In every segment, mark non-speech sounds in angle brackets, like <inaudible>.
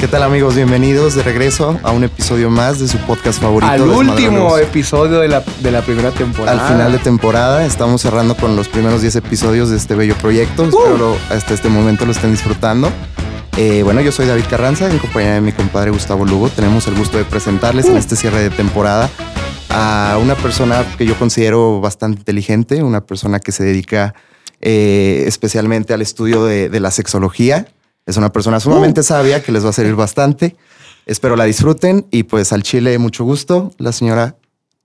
¿Qué tal amigos? Bienvenidos de regreso a un episodio más de su podcast favorito. Al último episodio de la, de la, primera temporada. Al final de temporada. Estamos cerrando con los primeros 10 episodios de este bello proyecto. Espero hasta este momento lo estén disfrutando. Eh, bueno, yo soy David Carranza, en compañía de mi compadre Gustavo Lugo. Tenemos el gusto de presentarles en este cierre de temporada a una persona que yo considero bastante inteligente, una persona que se dedica eh, especialmente al estudio de, la sexología. Es una persona sumamente sabia que les va a servir bastante. Espero la disfruten y pues al chile mucho gusto, la señora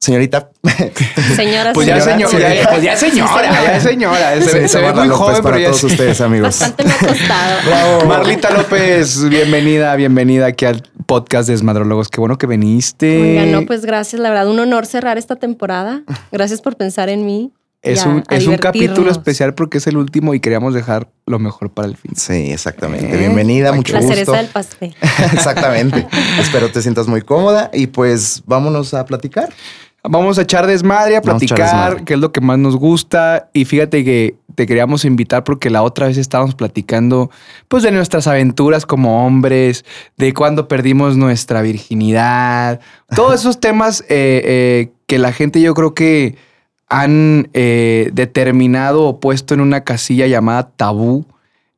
Señorita. <laughs> Señora, pues ya, señora, pues ya señora, ya señora. Se, se, ve muy joven, para todos <laughs> ustedes, amigos. Bastante me ha costado. <laughs> Marlita López, bienvenida, bienvenida aquí al podcast de Desmadrólogos. Qué bueno que viniste. Oiga, no, pues gracias. La verdad, un honor cerrar esta temporada. Gracias por pensar en mí. Es, un, es un capítulo especial porque es el último y queríamos dejar lo mejor para el fin. Sí, exactamente. Eh, Bienvenida, mucho gusto. La cereza del pastel. <laughs> exactamente. Espero te sientas muy cómoda y pues vámonos a platicar. Vamos a echar desmadre, a platicar, que es lo que más nos gusta. Y fíjate que te queríamos invitar porque la otra vez estábamos platicando pues de nuestras aventuras como hombres, de cuando perdimos nuestra virginidad, todos esos temas eh, eh, que la gente yo creo que han eh, determinado o puesto en una casilla llamada tabú.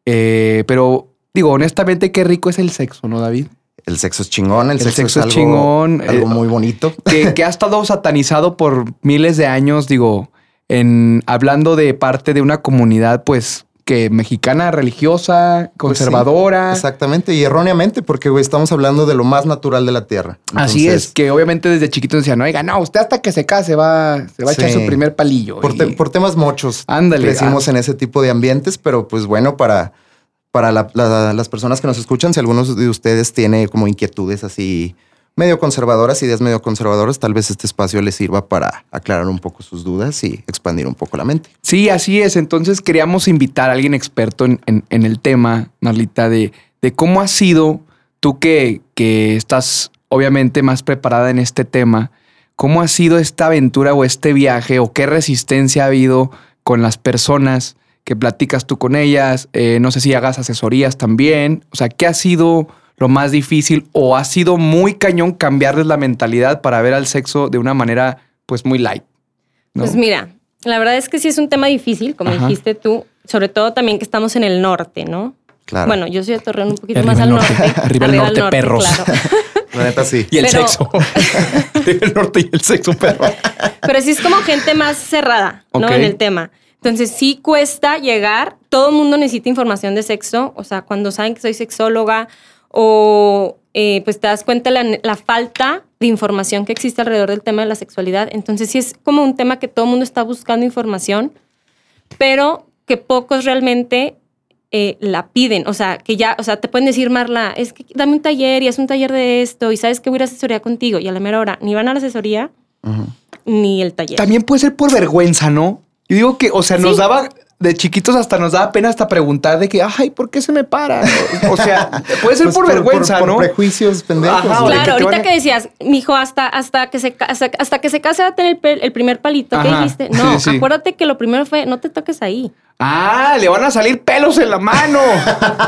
pero digo, honestamente, qué rico es el sexo, ¿no, David? el sexo es chingón, el, sexo, es, algo, chingón, algo eh, muy bonito. Que, ha estado satanizado por miles de años, digo, en hablando de parte de una comunidad, pues que mexicana, religiosa, pues conservadora. exactamente, y erróneamente, porque estamos hablando de lo más natural de la tierra. Así es, que obviamente desde chiquito decían, oiga, no, usted hasta que se case va, se va a echar su primer palillo. Por, temas muchos. Ándale. Crecimos ah. en ese tipo de ambientes, pero pues bueno, para para las personas que nos escuchan, si algunos de ustedes tiene como inquietudes así medio conservadoras, ideas medio conservadoras, tal vez este espacio les sirva para aclarar un poco sus dudas y expandir un poco la mente. Sí, así es. Entonces queríamos invitar a alguien experto en, el tema, Marlita, de, de, cómo ha sido tú que, que estás obviamente más preparada en este tema, cómo ha sido esta aventura o este viaje o qué resistencia ha habido con las personas que platicas tú con ellas, eh, no sé si hagas asesorías también, o sea, ¿qué ha sido lo más difícil o ha sido muy cañón cambiarles la mentalidad para ver al sexo de una manera pues muy light? Pues mira, la verdad es que sí es un tema difícil, como dijiste tú, sobre todo también que estamos en el norte, ¿no? Claro. Bueno, yo soy de Torreón un poquito más al norte. <laughs> Arriba, el norte, perros. <laughs> La neta sí. Y el sexo. <laughs> el norte y el sexo, perro. Pero sí es como gente más cerrada, ¿no? En el tema. Entonces sí cuesta llegar, todo el mundo necesita información de sexo, o sea, cuando saben que soy sexóloga o eh, pues te das cuenta la, la falta de información que existe alrededor del tema de la sexualidad. Entonces sí es como un tema que todo el mundo está buscando información, pero que pocos realmente eh, la piden. O sea, que ya, o sea, te pueden decir, Marla, es que dame un taller y haz un taller de esto y sabes que voy a ir a asesoría contigo. Y a la mera hora ni van a la asesoría ni el taller. También puede ser por vergüenza, ¿no? Yo digo que, o sea, nos daba de chiquitos hasta nos daba pena hasta preguntar de que, ay, ¿por qué se me para? O sea, puede ser pues por, vergüenza, por, ¿no? Por prejuicios pendejos. claro, ahorita que decías, mijo, hasta, hasta que se hasta, que se case va a tener el, primer palito. ¿Qué dijiste? No, acuérdate que lo primero fue, no te toques ahí. Ah, le van a salir pelos en la mano.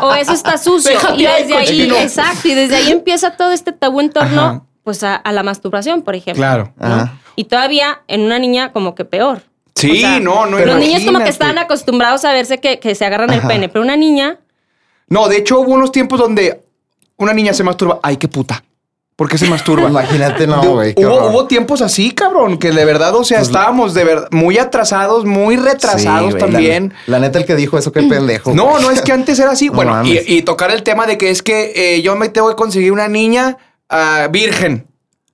o eso está sucio. y desde ahí, exacto, y desde ahí <laughs> empieza todo este tabú en torno, pues, a, la masturbación, por ejemplo. Claro. Y todavía en una niña como que peor. Sí, no, no. Los niños como que están acostumbrados a verse que, se agarran el pene, pero una niña. No, de hecho hubo unos tiempos donde una niña se masturba. Ay, qué puta. ¿Por qué se masturba? <laughs> Imagínate, no, güey. Hubo, tiempos así, cabrón, que de verdad, o sea, pues estábamos de verdad muy atrasados, muy retrasados también. La, neta, el que dijo eso, qué pendejo. No, no es que antes era así. <laughs> bueno, y, tocar el tema de que es que eh, yo me tengo que conseguir una niña uh, virgen.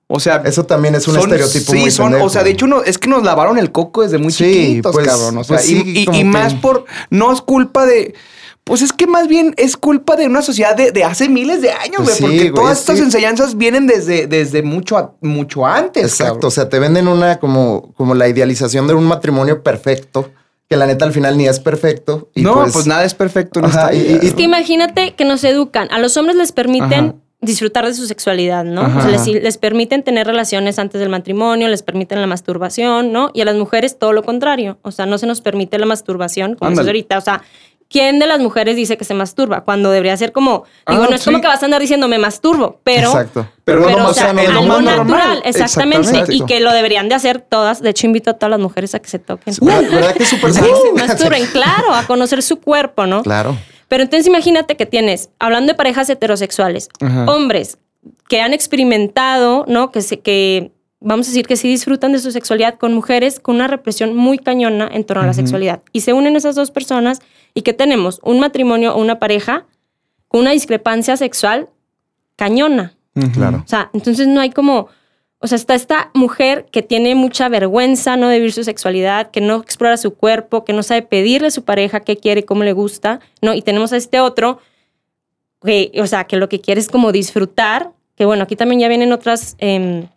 O sea, eso también es un estereotipo sí, muy son, o sea, de hecho no, es que nos lavaron el coco desde muy chiquitos, pues, cabrón. O sea, pues y, más por no es culpa de pues es que más bien es culpa de una sociedad de, hace miles de años, pues güey, porque todas estas enseñanzas vienen desde, desde mucho, mucho antes. Exacto, o sea, te venden una como, como la idealización de un matrimonio perfecto que la neta al final ni es perfecto. no, pues, pues, nada es perfecto. es que imagínate que nos educan. A los hombres les permiten disfrutar de su sexualidad, ¿no? O sea, les, permiten tener relaciones antes del matrimonio, les permiten la masturbación, ¿no? Y a las mujeres todo lo contrario. O sea, no se nos permite la masturbación, como dices ahorita. O sea, ¿quién de las mujeres dice que se masturba? Cuando debería ser como, digo, Ah, no es sí. como que vas a andar diciendo me masturbo, pero... Exacto. Pero Pero, lo o sea, lo algo natural, exactamente. Exactamente. Y que lo deberían de hacer todas. De hecho, invito a todas las mujeres a que se toquen. ¿Verdad, verdad que es súper <laughs> se masturben, <laughs> claro, a conocer su cuerpo, ¿no? Claro. Pero entonces imagínate que tienes, hablando de parejas heterosexuales, Ajá. hombres que han experimentado, ¿no? Que se, que vamos a decir que sí disfrutan de su sexualidad con mujeres con una represión muy cañona en torno a la sexualidad. Y se unen esas dos personas y que tenemos un matrimonio o una pareja con una discrepancia sexual cañona. Claro. O sea, entonces no hay como, o sea, está esta mujer que tiene mucha vergüenza, no de vivir su sexualidad, que no explora su cuerpo, que no sabe pedirle a su pareja qué quiere, cómo le gusta, ¿no? Y tenemos a este otro, que, o sea, que lo que quiere es como disfrutar, que bueno, aquí también ya vienen otras, em,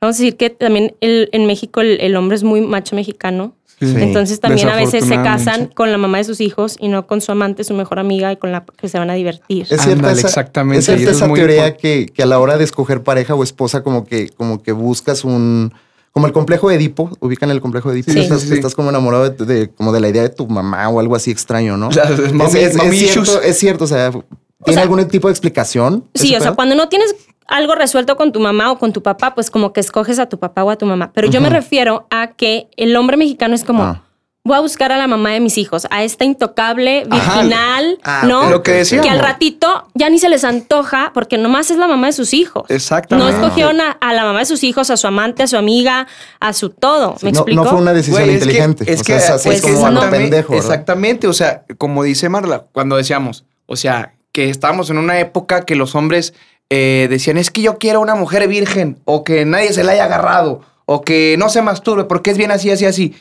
vamos a decir que también el- en México el hombre es muy macho mexicano. Sí. Entonces también a veces se casan con la mamá de sus hijos y no con su amante, su mejor amiga y con la que se van a divertir. Es cierta esa, exactamente, Es cierta es esa teoría que, que a la hora de escoger pareja o esposa, como que, como que buscas un. Como el complejo de Edipo, ubican el complejo de Edipo. Sí. Estás, Sí, estás como enamorado de, de- como de la idea de tu mamá o algo así extraño, ¿no? O sea, es mami- es, es- es cierto, es cierto, o sea, ¿tiene sea, algún tipo de explicación? Sí, o sea, cuando no tienes algo resuelto con tu mamá o con tu papá, pues como que escoges a tu papá o a tu mamá. Pero yo me refiero a que el hombre mexicano es como, Ah. voy a buscar a la mamá de mis hijos, a esta intocable, Ajá. virginal, Ah, ¿no? Lo que decíamos. Que al ratito ya ni se les antoja porque nomás es la mamá de sus hijos. Exactamente. No escogieron a, a la mamá de sus hijos, a su amante, a su amiga, a su todo. ¿Me no, explico? no fue una decisión Güey, es que- inteligente. Es o que, sea, es así pues, como no. pendejo. ¿verdad? Exactamente. O sea, como dice Marla, cuando decíamos, o sea, que estábamos en una época que los hombres eh, decían, es que yo quiero una mujer virgen, o que nadie se la haya agarrado, o que no se masturbe, porque es bien así, así, así.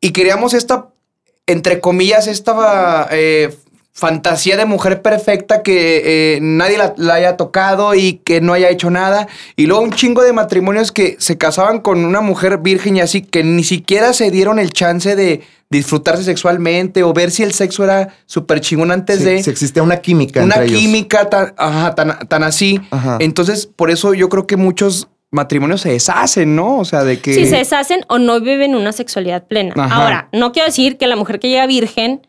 Y queríamos esta, entre comillas, esta eh, fantasía de mujer perfecta que eh, nadie la, la haya tocado y que no haya hecho nada. Y luego un chingo de matrimonios que se casaban con una mujer virgen y así, que ni siquiera se dieron el chance de disfrutarse sexualmente o ver si el sexo era súper chingón antes Sí, de si existía una química una entre ellos. química tan, ajá, tan, tan así. Ajá. Entonces, por eso yo creo que muchos matrimonios se deshacen, ¿no? O sea, de que... Si se deshacen o no viven una sexualidad plena. Ajá. Ahora, no quiero decir que la mujer que llega virgen,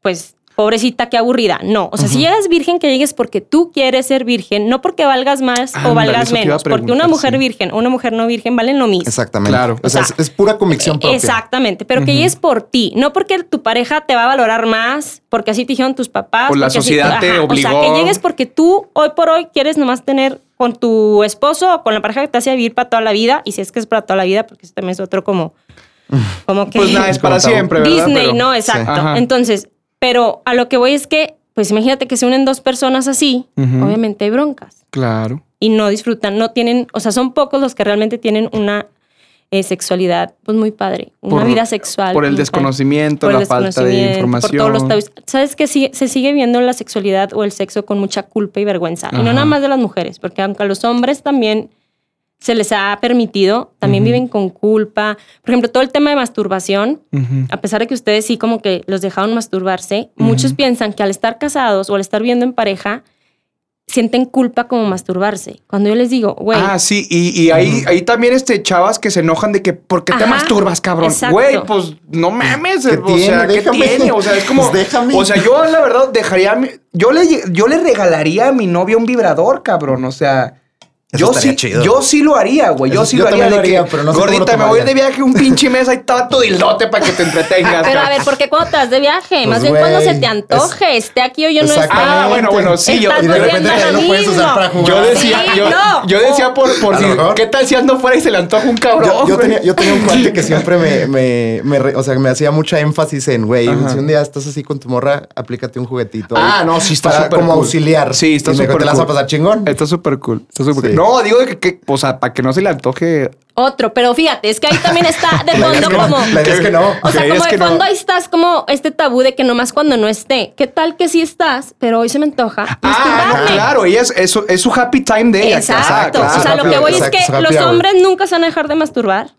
pues pobrecita, qué aburrida. No, o sea, si llegas virgen, que llegues porque tú quieres ser virgen, no porque valgas más o valgas menos. Porque una mujer sí. virgen o una mujer no virgen valen lo mismo. Exactamente. Claro. O sea, O sea, es, es pura convicción propia. Exactamente, pero que llegues por ti, no porque tu pareja te va a valorar más, porque así te dijeron tus papás. O la así- sociedad te O sea, obligó. que llegues porque tú hoy por hoy quieres nomás tener con tu esposo o con la pareja que te hace vivir para toda la vida, y si es que es para toda la vida, porque eso también es otro como, como que... Pues nada, es para siempre, ¿verdad? Disney, Pero- ¿no? Exacto. Ajá. Entonces, pero a lo que voy es que, pues imagínate que se unen dos personas así, obviamente hay broncas Claro. y no disfrutan, no tienen, o sea, son pocos los que realmente tienen una eh, sexualidad, pues muy padre, una Por- vida sexual. Por el desconocimiento, Por el la falta de información. Por todos los tabús. Sabes que sí, se sigue viendo la sexualidad o el sexo con mucha culpa y vergüenza. Y no nada más de las mujeres, porque aunque los hombres también se les ha permitido, también viven con culpa. Por ejemplo, todo el tema de masturbación, a pesar de que ustedes sí como que los dejaron masturbarse, muchos piensan que al estar casados o al estar viviendo en pareja, sienten culpa como masturbarse. Cuando yo les digo, güey, Ah, sí, y, y ahí, ahí también este chavas que se enojan de que ¿por qué te Ajá, masturbas, cabrón? Güey, pues no mames, ¿Qué o tiene? sea, ¿qué tiene? O sea, es como Pues déjame. O sea, yo la verdad dejaría yo le yo le regalaría a mi novia un vibrador, cabrón, o sea, Eso yo sí, chido. yo sí lo haría, güey. Yo Eso- sí yo lo haría. lo de que, haría, pero no Gordita, me voy de viaje un pinche mes, ahí está tu dildote para que te entretengas. pero a ver, ¿por qué cuando te vas de viaje? Más Pues, bien cuando güey, se te antoje, esté aquí o yo no esté. Exactamente. Ah, bueno, bueno, sí, yo- Estás y de repente ya lo puedes usar para jugar. Yo decía, Sí, yo, no. yo decía por, por A si. ¿qué tal si ando fuera y se le antoja un cabrón? Yo, yo tenía, yo tenía un cuate que <laughs> siempre me, me, me o sea, me hacía mucha énfasis en, güey, si un día estás así con tu morra, aplícate un juguetito. Ah, no, sí está para- súper Como cool. auxiliar. Sí, está Y súper ¿Te la vas a cool. pasar chingón? Está súper cool. Está súper cool. No, digo que, que, o sea, para que no se le antoje. Otro, pero fíjate, es que ahí también está <laughs> de fondo que no, como. es que no. O sea, como de no. fondo ahí estás como este tabú de que nomás cuando no esté. ¿Qué tal que sí estás, pero hoy se me antoja? Ah, no, claro, ella es, es, su- es su happy time de ella. Exacto. o sea, lo que voy exacto, es que los hombres nunca se van a dejar de masturbar.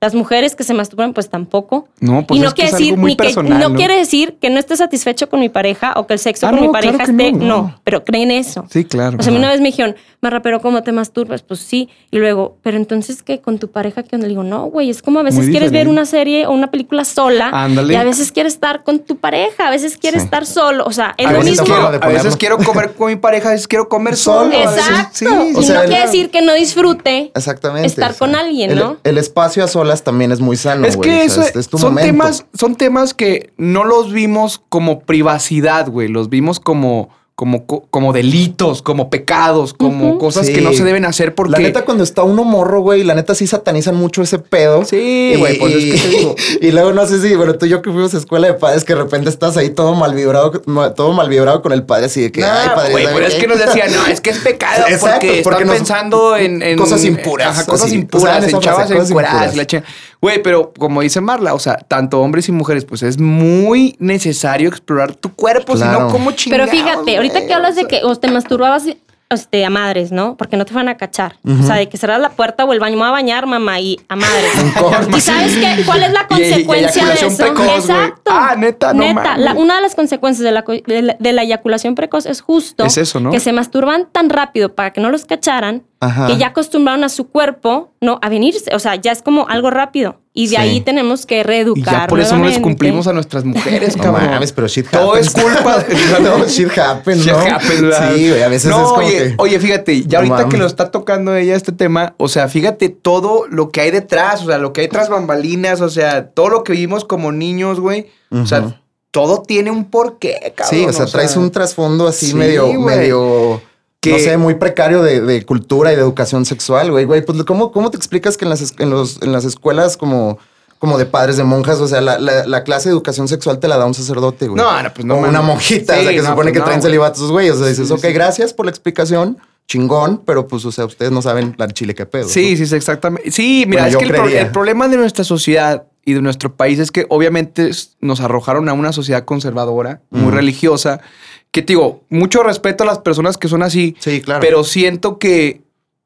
Las mujeres que se masturban, pues tampoco. No, pues y no es que quiere algo decir, muy ni que, personal, no, ¿no? quiere decir que no esté satisfecho con mi pareja o que el sexo Ah, con no, mi pareja que esté. no, No, no. pero creen eso. Sí, claro. O sea, a mí Ajá. una vez me dijeron, Marra, pero ¿cómo te masturbas? Pues sí. Y luego, pero entonces, ¿qué? ¿Con tu pareja? ¿Qué onda? Le digo, no, güey, es como a veces Muy quieres ver una serie o una película sola. Ándale. Y a veces quieres estar con tu pareja, a veces quieres Sí. estar solo. O sea, es a lo veces, mismo. quiero, a veces quiero comer con mi pareja, a veces quiero comer solo. veces- Exacto. sí, y o sea, no el- quiere decir que no disfrute Exactamente. estar o sea, con alguien, el- ¿no? El, espacio a solas también es muy sano. es que o eso sea, es, es tu son momento. temas, son temas que no los vimos como privacidad, güey. Los vimos como, como, co- como delitos, como pecados, como cosas Sí. que no se deben hacer porque. La neta, cuando está uno morro, güey, la neta sí satanizan mucho ese pedo. Sí, Y- güey, pues es que te digo. <laughs> Y luego no sé si, bueno, tú y yo que fuimos a escuela de padres, que de repente estás ahí todo mal vibrado, todo mal vibrado con el padre, así de que, No, ay, padre, güey, ¿sabe pero es que nos decían, no, es que es pecado <laughs> Exacto, porque, porque están nos- pensando en, en- cosas impuras, Ajá, cosas así, impuras, usaban en esa chavas cosas impuras. y. Güey, pero como dice Marla, o sea, tanto hombres y mujeres, pues es muy necesario explorar tu cuerpo, si Claro. no, ¿cómo Pero chingados, fíjate, ahorita que hablas de que o te masturbabas este, a madres, ¿no? Porque no te van a cachar. O sea, de que cerrar la puerta o el baño, me voy a bañar, mamá, y a madres. <laughs> ¿Y sabes qué? ¿Cuál es la <laughs> Y- y- y consecuencia de eso? precoz. Exacto. Ah, neta, no Neta, la- una de las consecuencias de la, de la, de la eyaculación precoz es justo Es eso, ¿no? que se masturban tan rápido para que no los cacharan, Ajá. que ya acostumbraron a su cuerpo, ¿no? A venirse. O sea, ya es como algo rápido. Y de Sí. ahí tenemos que Y reeducar. ya por eso no les cumplimos a nuestras mujeres, <laughs> No cabrón. mames, pero shit Todo happens. es culpa de... <laughs> no, shit happens, Shit ¿no? happens, ¿verdad? Sí, güey, a veces no, es como oye, que... oye, fíjate, ya No ahorita que lo está tocando ella este tema, o sea, fíjate todo lo que hay detrás, o sea, lo que hay tras bambalinas, o sea, todo lo que vivimos como niños, güey. O sea, todo tiene un porqué, cabrón. Sí, o sea, traes un trasfondo así sí, medio, medio, Que- no sé, muy precario de, de cultura y de educación sexual, güey. Güey, pues ¿cómo, cómo te explicas que en las, en los, en las escuelas como, como de padres de monjas, o sea, la, la- la clase de educación sexual te la da un sacerdote, güey? No, no, pues no O una monjita, Sí, o sea, que se supone pues que no, traen güey. celibatos güeyes. O sea, dices, Sí, ok, sí. gracias por la explicación, chingón, pero pues, o sea, ustedes no saben la chile que pedo. Sí, sí, sí, exactamente. Sí, mira, Bueno, es que el, pro- el problema de nuestra sociedad y de nuestro país es que obviamente nos arrojaron a una sociedad conservadora, muy religiosa, que te digo, mucho respeto a las personas que son así, Sí, claro. pero siento que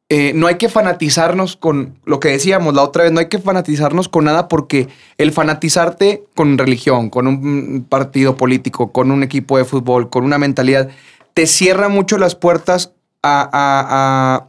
eh, no hay que fanatizarnos con lo que decíamos la otra vez, no hay que fanatizarnos con nada porque el fanatizarte con religión, con un partido político, con un equipo de fútbol, con una mentalidad, te cierra mucho las puertas a, a-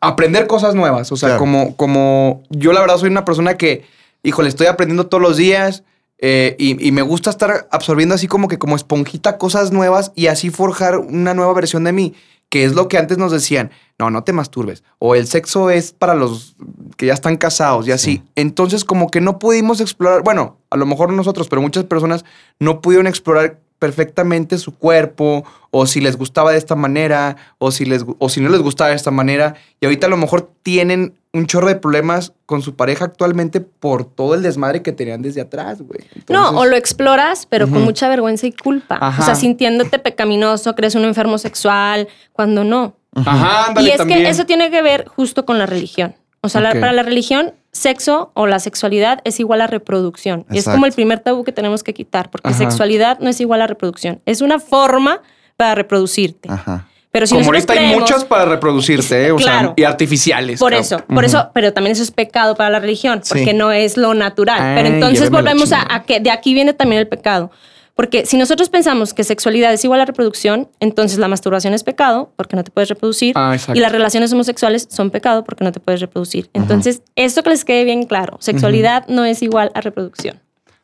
a aprender cosas nuevas. O sea, Claro. como, como yo la verdad soy una persona que, híjole, estoy aprendiendo todos los días. Eh, y, y me gusta estar absorbiendo así como que como esponjita cosas nuevas y así forjar una nueva versión de mí, que es lo que antes nos decían, no, no te masturbes, o el sexo es para los que ya están casados y así. Sí. Entonces como que no pudimos explorar, bueno, a lo mejor no nosotros, pero muchas personas no pudieron explorar perfectamente su cuerpo o si les gustaba de esta manera o si les o si no les gustaba de esta manera y ahorita a lo mejor tienen un chorro de problemas con su pareja actualmente por todo el desmadre que tenían desde atrás, güey. No, o lo exploras, pero con mucha vergüenza y culpa. Ajá. O sea, sintiéndote pecaminoso, crees un enfermo sexual, cuando no. Ajá, ándale y es también. que eso tiene que ver justo con la religión. O sea, la- para la religión, sexo o la sexualidad es igual a reproducción. Y es como el primer tabú que tenemos que quitar, porque Ajá. sexualidad no es igual a reproducción. Es una forma para reproducirte. Ajá. Pero si Como nosotros ahorita hay creemos- muchas para reproducirse, ¿eh? o Claro. sea, y artificiales. Por eso, por eso, pero también eso es pecado para la religión, Sí. porque no es lo natural. Ay, pero entonces volvemos a, que de aquí viene también el pecado. Porque si nosotros pensamos que sexualidad es igual a reproducción, entonces la masturbación es pecado porque no te puedes reproducir. Ah, y las relaciones homosexuales son pecado porque no te puedes reproducir. Entonces, esto que les quede bien claro, sexualidad no es igual a reproducción.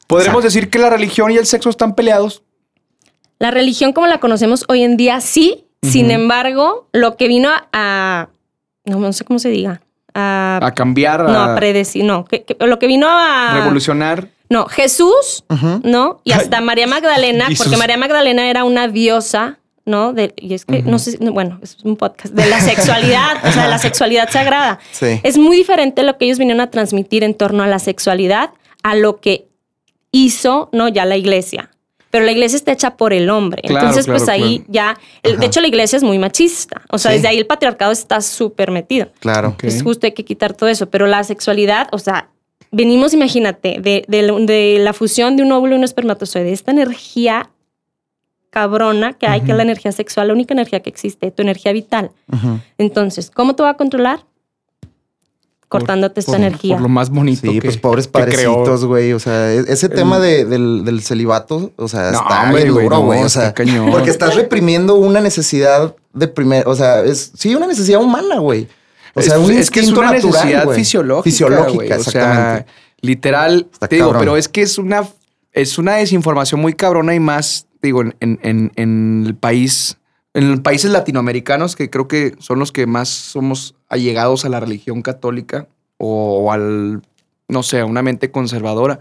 Podremos decir que la religión y el sexo están peleados. La religión como la conocemos hoy en día sí, sin embargo, lo que vino a, a- no, no sé cómo se diga, a, A cambiar, no, a predecir, no, que- que- lo que vino a revolucionar. No, Jesús. ¿no? Y hasta María Magdalena, porque María Magdalena era una diosa, ¿no? De, y es que, no sé, bueno, es un podcast de la sexualidad, o sea, de la sexualidad sagrada. Sí. Es muy diferente lo que ellos vinieron a transmitir en torno a la sexualidad a lo que hizo, ¿no? Ya la iglesia. Pero la iglesia está hecha por el hombre. Claro, Entonces, pues claro, ahí ya, el- Ajá. de hecho la iglesia es muy machista. O sea, Sí. desde ahí el patriarcado está súper metido. Claro. Ok. Es justo hay que quitar todo eso. Pero la sexualidad, o sea, venimos, imagínate, de, de la- de la fusión de un óvulo y un espermatozoide, esta energía cabrona que hay, que es la energía sexual, la única energía que existe, tu energía vital. Entonces, ¿cómo te va a controlar? Cortándote esta por- energía. Por lo más bonito Sí, que pues pobres padrecitos, güey. O sea, e- ese tema de- del, del celibato, o sea, No, está hombre, güey, duro, no, güey. o sea, cañón. porque estás reprimiendo una necesidad de primer, o sea, es sí una necesidad humana, güey. O sea, es, un es que es una natural, necesidad güey. fisiológica. Fisiológica, güey. O exactamente. sea, literal, Está te digo, cabrón. pero es que es una, es una desinformación muy cabrona y más, digo, en, en- en- en el país, en países latinoamericanos, que creo que son los que más somos allegados a la religión católica o, al, no sé, a una mente conservadora.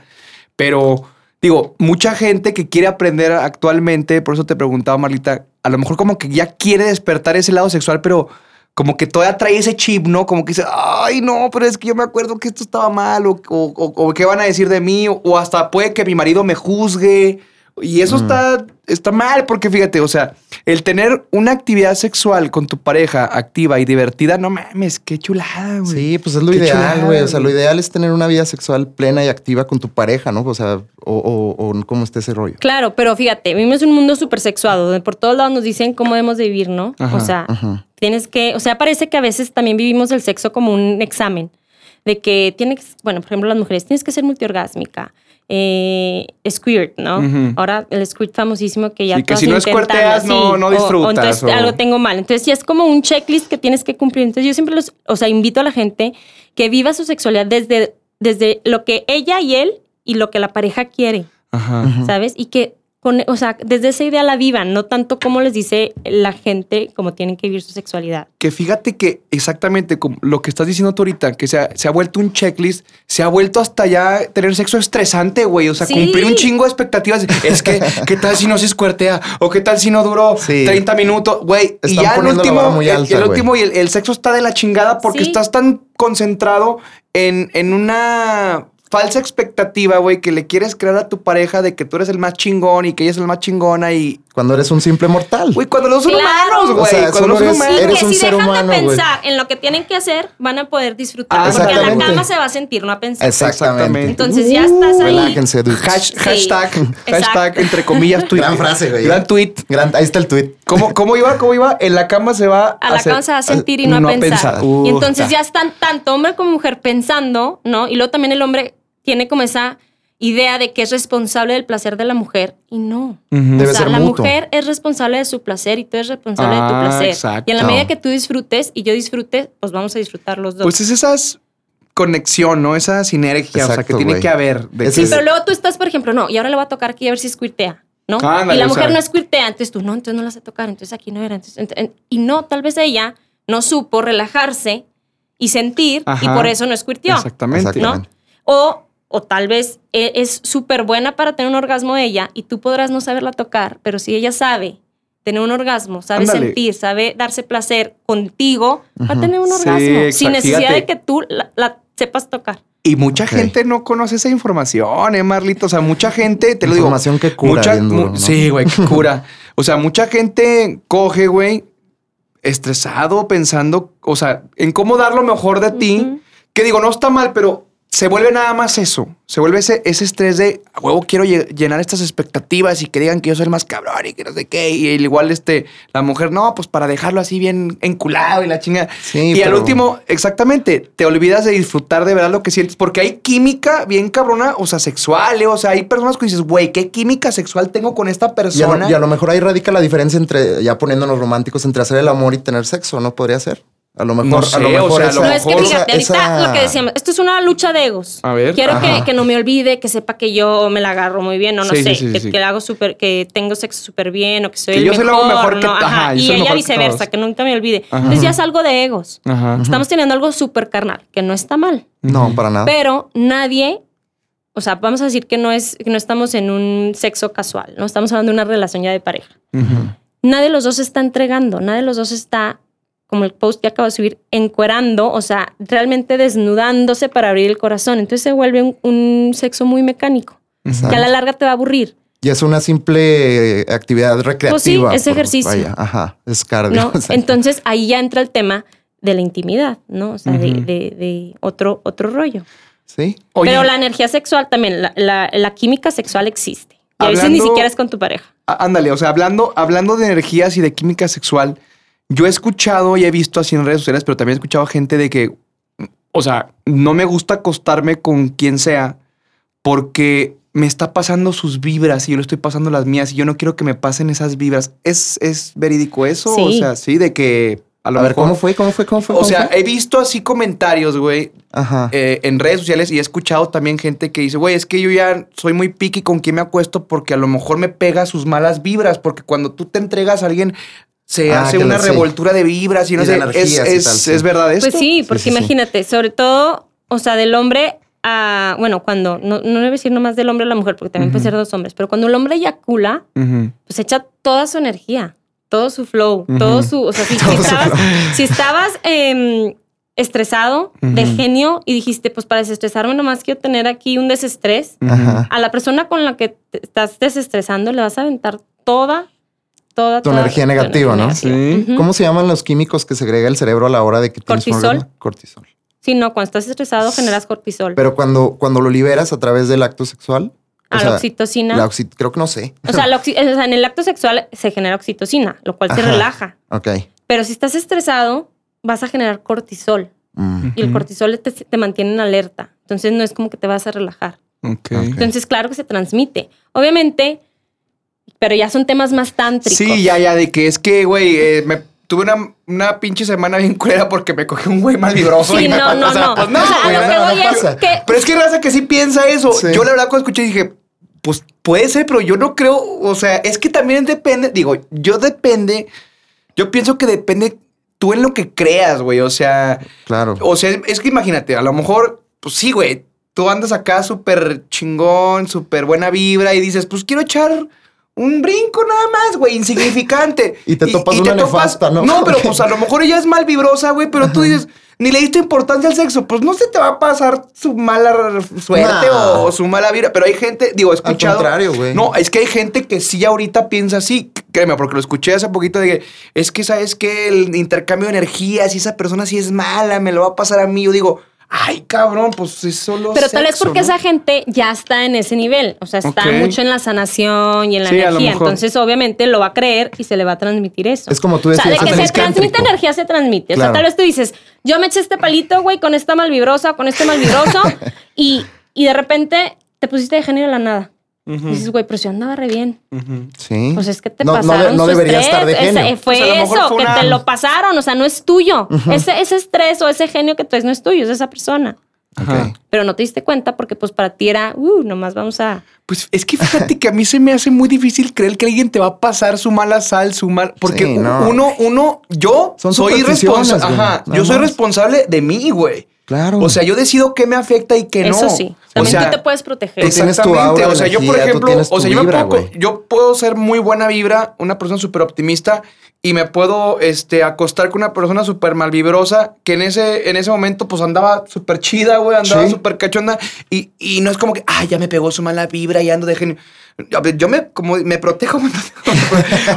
Pero, digo, mucha gente que quiere aprender actualmente, por eso te preguntaba, Marlita, a lo mejor como que ya quiere despertar ese lado sexual, pero como que todavía trae ese chip, ¿no? Como que dice, ay, no, pero es que yo me acuerdo que esto estaba mal, o, o- qué van a decir de mí, o hasta puede que mi marido me juzgue. Y eso está, está mal, porque fíjate, o sea, el tener una actividad sexual con tu pareja activa y divertida, no mames, qué chulada, güey. Sí, pues es lo Qué ideal, güey. O sea, lo ideal es tener una vida sexual plena y activa con tu pareja, ¿no? O sea, o, o, o cómo esté ese rollo. Claro, pero fíjate, vivimos un mundo súper sexuado, donde por todos lados nos dicen cómo debemos de vivir, ¿no? Ajá, o sea, Ajá. tienes que, o sea, parece que a veces también vivimos el sexo como un examen, de que tiene que, bueno, por ejemplo, las mujeres, tienes que ser multiorgásmica, eh, squirt, ¿no? Ahora el squirt famosísimo que ya Sí, que si no squirteas, no- sí, no o- disfrutas, O, entonces o- algo tengo mal. Entonces ya es como un checklist que tienes que cumplir. Entonces yo siempre los, o sea, invito a la gente que viva su sexualidad desde, desde lo que ella y él y lo que la pareja quiere. Ajá. ¿sabes? Y que, con, o sea, desde esa idea la vivan, no tanto como les dice la gente cómo tienen que vivir su sexualidad. Que fíjate que exactamente como lo que estás diciendo tú ahorita, que se ha, se ha vuelto un checklist, se ha vuelto hasta ya tener sexo estresante, güey. O sea, Sí. cumplir un chingo de expectativas. Es que, <laughs> ¿qué tal si no se escuertea? ¿O qué tal si no duró Sí. 30 minutos? Güey, y ya el último, muy el- alta, el, güey. último y el, el sexo está de la chingada porque Sí. estás tan concentrado en, en una falsa expectativa, güey, que le quieres crear a tu pareja de que tú eres el más chingón y que ella es el más chingona y... Cuando eres un simple mortal. Güey, cuando los son Claro. humanos, güey. O sea, cuando los son eres- humanos. eres que un si ser dejan humano, de pensar en lo que tienen que hacer, van a poder disfrutar. Ah, porque a la cama se va a sentir, no a pensar. Exactamente. Entonces ya estás ahí. Relájense. Hash- hashtag, hashtag, entre comillas, tweet. Gran frase, güey. Gran tweet. Gran- ahí está el tweet. ¿Cómo, ¿Cómo iba? ¿Cómo iba? En la cama se va A la hacer- cama se va a sentir y no, a pensar. Uh, y entonces ya están tanto hombre como mujer pensando, ¿no? Y luego también el hombre tiene como esa idea de que es responsable del placer de la mujer y no. O sea, ser la mutuo. mujer es responsable de su placer y tú eres responsable de tu Ah, placer. exacto. Y en la medida que tú disfrutes y yo disfrute, pues vamos a disfrutar los dos. Pues es esa conexión, ¿no? Esa sinergia, o sea, que tiene que haber. De que- es- Pero luego tú estás, por ejemplo, no, y ahora le voy a tocar aquí a ver si squirtea, ¿no? Ándale, y la o mujer sea- no squirtea, entonces tú, no, entonces no la sé tocar, entonces aquí no era. entonces- ent- ent- y no, tal vez ella no supo relajarse y sentir y por eso no squirteó, Exactamente. ¿no? Exactamente. O, o tal vez e- es súper buena para tener un orgasmo ella y tú podrás no saberla tocar, pero si ella sabe tener un orgasmo, sabe sentir, sabe darse placer contigo, va a tener un orgasmo sin necesidad Fíjate. de que tú la, la sepas tocar. Y mucha gente no conoce esa información, ¿eh, Marlito? O sea, mucha gente, te lo digo. Información que cura mucha- bien duro, mu- ¿no? Sí, güey, que cura. O sea, mucha gente coge, güey, estresado, pensando, o sea, en cómo dar lo mejor de ti. Que digo, no está mal, pero se vuelve nada más eso. Se vuelve ese, ese estrés de, a huevo, quiero lle- llenar estas expectativas y que digan que yo soy el más cabrón y que no sé qué. Y el igual, este, la mujer, no, pues para dejarlo así bien enculado y la chinga. Sí, y al último, exactamente, te olvidas de disfrutar de verdad lo que sientes, porque hay química bien cabrona, o sea, sexual, ¿eh? o sea, hay personas que dices, güey, ¿qué química sexual tengo con esta Y a, persona? y a lo mejor ahí radica la diferencia entre, ya poniéndonos románticos, entre hacer el amor y tener sexo, ¿no? Podría ser. A lo mejor, No sé, a lo o mejor sea, a esa- No, es que fíjate, ahorita esa- lo que decíamos, esto es una lucha de egos. A ver. Quiero que, que no me olvide, que sepa que yo me la agarro muy bien, o no Sí, sé, sí, sí, que, sí. que hago súper, que tengo sexo súper bien, o que soy Que el yo mejor, soy lo mejor que- ¿no? ajá, y ella viceversa, que nunca me olvide. Ajá. Entonces ya es algo de egos. Ajá. Estamos teniendo algo súper carnal, que no está mal, No, para nada. pero nadie, o sea, vamos a decir que no es, que no estamos en un sexo casual, no estamos hablando de una relación ya de pareja. Nadie de los dos está entregando, nadie de los dos está, como el post que acabo de subir, encuerando, o sea, realmente desnudándose para abrir el corazón. Entonces se vuelve un, un sexo muy mecánico, que a la larga te va a aburrir, Y es una simple actividad recreativa. Pues sí, es por- ejercicio. Vaya, ajá, es cardio. ¿no? <laughs> Entonces ahí ya entra el tema de la intimidad, ¿no? O sea, de, de- de otro, otro rollo. Sí. Oye, Pero la energía sexual también, la, la- la química sexual existe. Y a veces ni siquiera es con tu pareja. Á- Ándale, o sea, hablando, hablando de energías y de química sexual, yo he escuchado y he visto así en redes sociales, pero también he escuchado gente de que, o sea, no me gusta acostarme con quien sea porque me está pasando sus vibras y yo le estoy pasando las mías y yo no quiero que me pasen esas vibras. ¿Es, es verídico eso? O sea, sí, de que a lo A ver, mejor... ¿cómo fue? ¿Cómo fue? ¿Cómo fue? O ¿Cómo sea, fue? he visto así comentarios, güey, Ajá. eh, en redes sociales y he escuchado también gente que dice, güey, es que yo ya soy muy picky con quien me acuesto porque a lo mejor me pega sus malas vibras, porque cuando tú te entregas a alguien se Ah, hace una revoltura de vibras y no Y de sé, es, es, tal, sí. es verdad esto. Pues sí, porque sí, sí. imagínate, sobre todo, o sea, del hombre a, bueno, cuando, no, no debe decir nomás del hombre a la mujer, porque también puede ser dos hombres, pero cuando el hombre eyacula, pues echa toda su energía, todo su flow, todo su, o sea, si, estabas, si estabas em, estresado, de genio, y dijiste, pues para desestresarme nomás quiero tener aquí un desestrés, Ajá. a la persona con la que te estás desestresando le vas a aventar toda, toda, Tu toda energía negativa, ¿no? Sí. ¿Cómo se llaman los químicos que segrega el cerebro a la hora de que tienes un Cortisol. orgasmo? Cortisol. Sí, no, cuando estás estresado generas cortisol. Pero cuando, cuando lo liberas a través del acto sexual. o a sea, la oxitocina. la oxi- creo que no sé. O sea, la oxi- o sea, en el acto sexual se genera oxitocina, lo cual te Ajá. relaja. Ok. Pero si estás estresado, vas a generar cortisol. Mm. Y el cortisol te, te mantiene en alerta. Entonces no es como que te vas a relajar. Ok. Entonces, claro que se transmite. Obviamente, pero ya son temas más tántricos. Sí, ya, ya, de que es que, güey, eh, me tuve una, una pinche semana bien culera porque me cogí un güey mal vibroso. Sí, y me- no, no, o sea, no. pues no, O sea, a güey, lo no, que no voy es pasa. que Pero es que raza que sí piensa eso. Sí. Yo la verdad cuando escuché dije, pues puede ser, pero yo no creo, o sea, es que también depende, digo, yo depende, yo pienso que depende tú en lo que creas, güey, o sea, Claro. o sea, es que imagínate, a lo mejor, pues sí, güey, tú andas acá súper chingón, súper buena vibra y dices, pues quiero echar un brinco nada más, güey, insignificante. <laughs> Y te topas una nefasta, ¿no? No, pero <laughs> pues a lo mejor ella es mal vibrosa, güey, pero tú dices, ni le diste importancia al sexo, pues no se te va a pasar su mala suerte Nah. o, su mala vibra. Pero hay gente, digo, he Al escuchado. contrario, güey. No, es que hay gente que sí ahorita piensa así, créeme, porque lo escuché hace poquito de que es que sabes que el intercambio de energías y esa persona sí es mala, me lo va a pasar a mí. Yo digo, ay, cabrón, pues es solo. Pero tal vez porque ¿no? esa gente ya está en ese nivel. O sea, está mucho en la sanación y en la Sí, a energía. Entonces, obviamente, lo va a creer y se le va a transmitir eso. Es como tú O sea, de decías, que se transmite energía, se transmite. O sea, tal vez tú dices, yo me eché este palito, güey, con esta malvibrosa, con este malvibroso, <laughs> y, y de repente te pusiste de genio de la nada. Dices, güey, pero si andaba re bien. Sí. Pues es que te No- no de- pasaron no su debería estrés. estar de genio. fue Pues eso, fue que una- te lo pasaron. O sea, no es tuyo. ese, ese estrés o ese genio que traes no es tuyo, es de esa persona. Ajá. Ok. Pero no te diste cuenta porque pues para ti era, uh, nomás vamos a... Pues es que fíjate que a mí se me hace muy difícil creer que alguien te va a pasar su mala sal, su mal. Porque Sí, no. uno, uno, yo Son soy supersticiones, responsable. güey, Ajá. Yo soy responsable de mí, güey. Claro. O sea, yo decido qué me afecta y qué no. Eso sí. O También sea, tú te puedes proteger. Tú tienes tu Exactamente. o sea, yo, por ejemplo, o sea, yo, me vibra, puedo, güey. yo puedo ser muy buena vibra, una persona súper optimista, y me puedo este, acostar con una persona súper malvibrosa, que en ese, en ese momento, pues andaba súper chida, güey, andaba Sí. súper cachonda, y, y no es como que, ay, ya me pegó su mala vibra y ando de genio. Yo me, como, <laughs> me protejo.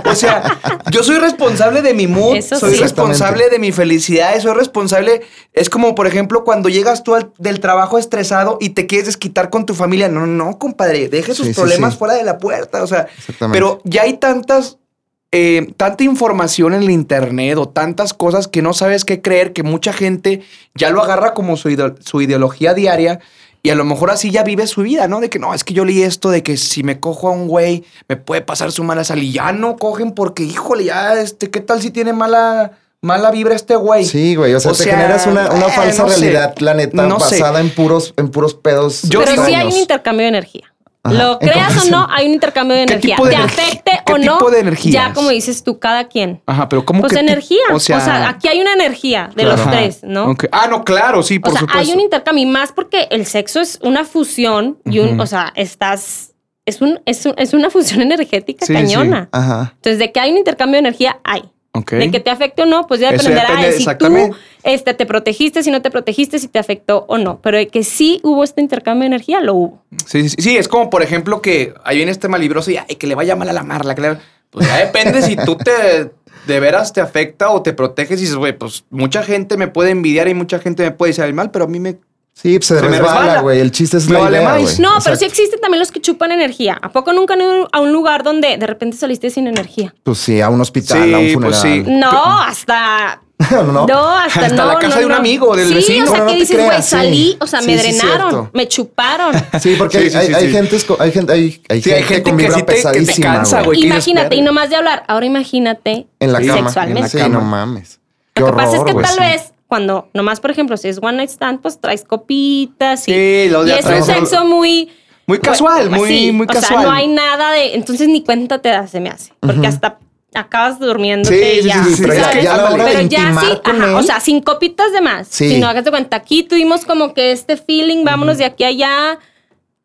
o sea, yo soy responsable de mi mood, Eso soy sí. responsable de mi felicidad, soy responsable. Es como, por ejemplo, cuando llegas tú al- del trabajo estresado y te quieres desquitar con tu familia. No, no, compadre, deje sus Sí, problemas sí. fuera de la puerta. O sea, pero ya hay tantas, eh, tanta información en el internet o tantas cosas que no sabes qué creer, que mucha gente ya lo agarra como su, ide- su ideología diaria. Y a lo mejor así ya vive su vida, ¿no? De que no, es que yo leí esto de que si me cojo a un güey, me puede pasar su mala sal. Y ya no cogen porque, híjole, ya, este, ¿qué tal si tiene mala, mala vibra este güey? Sí, güey. O sea, O te sea, generas una, una eh, falsa no sé. realidad, la neta, No sé. basada en puros, en puros pedos. Yo Pero sí hay un intercambio de energía. Ajá. Lo creas o no, hay un intercambio de ¿Qué energía. de Te afecte ¿Qué o no, tipo de energías? ya como dices tú, cada quien. Ajá, pero ¿cómo Pues que energía. O sea, aquí hay una energía de los tres, ¿no? Ah, no, claro, sí, por o sea, supuesto. hay un intercambio y más porque el sexo es una fusión y un, o sea, estás, es, un, es, un- es una fusión <laughs> energética Sí, cañona. Ajá. Entonces, de que hay un intercambio de energía, hay. De que te afecte o no, pues ya dependerá depende, de si tú este, te protegiste, si no te protegiste, si te afectó o no. Pero de que sí hubo este intercambio de energía, lo hubo. Sí, sí, sí, es como, por ejemplo, que ahí viene este malibroso y ay, que le vaya mal a la marla. Que le- Pues ya depende si tú te de veras te afecta o te proteges y dices, güey, pues mucha gente me puede envidiar y mucha gente me puede decir mal, pero a mí me... Sí, pues se, Se resbala, güey. El chiste es Me la vale idea, más. güey. No, pero sí existen también los que chupan energía. ¿A poco nunca han ido a un lugar donde de repente saliste sin energía? Pues sí, a un hospital, Sí, a un pues funeral. sí. No, hasta <laughs> ¿No? hasta, hasta la casa de un amigo, del sí, vecino. o sea, No, que no dices, güey, sí. salí, o sea, me Sí, sí, drenaron, me chuparon. Sí, porque Sí, hay, sí, hay, sí, hay sí. gente, esco- hay gente, hay, hay Sí, gente, gente con que vibra sí te- que te pesadísima, cansa, güey. güey. ¿qué imagínate, y no más de hablar, ahora imagínate En la cama. sexualmente. Sí, no mames. Lo que pasa es que tal sí. vez cuando, nomás por ejemplo, si es one night stand, pues traes copitas y, Sí, lo y de es un sexo muy... Muy casual, muy, muy o casual. sea, no hay nada de... Entonces ni cuenta te da, se me hace. Porque hasta acabas durmiéndote Sí, ya. sí, sí, pero ya- ya la hora de Pero ya sí, ajá, él. o sea, sin copitas de más. Sí. Si no hagas de cuenta, aquí tuvimos como que este feeling, vámonos de aquí a allá.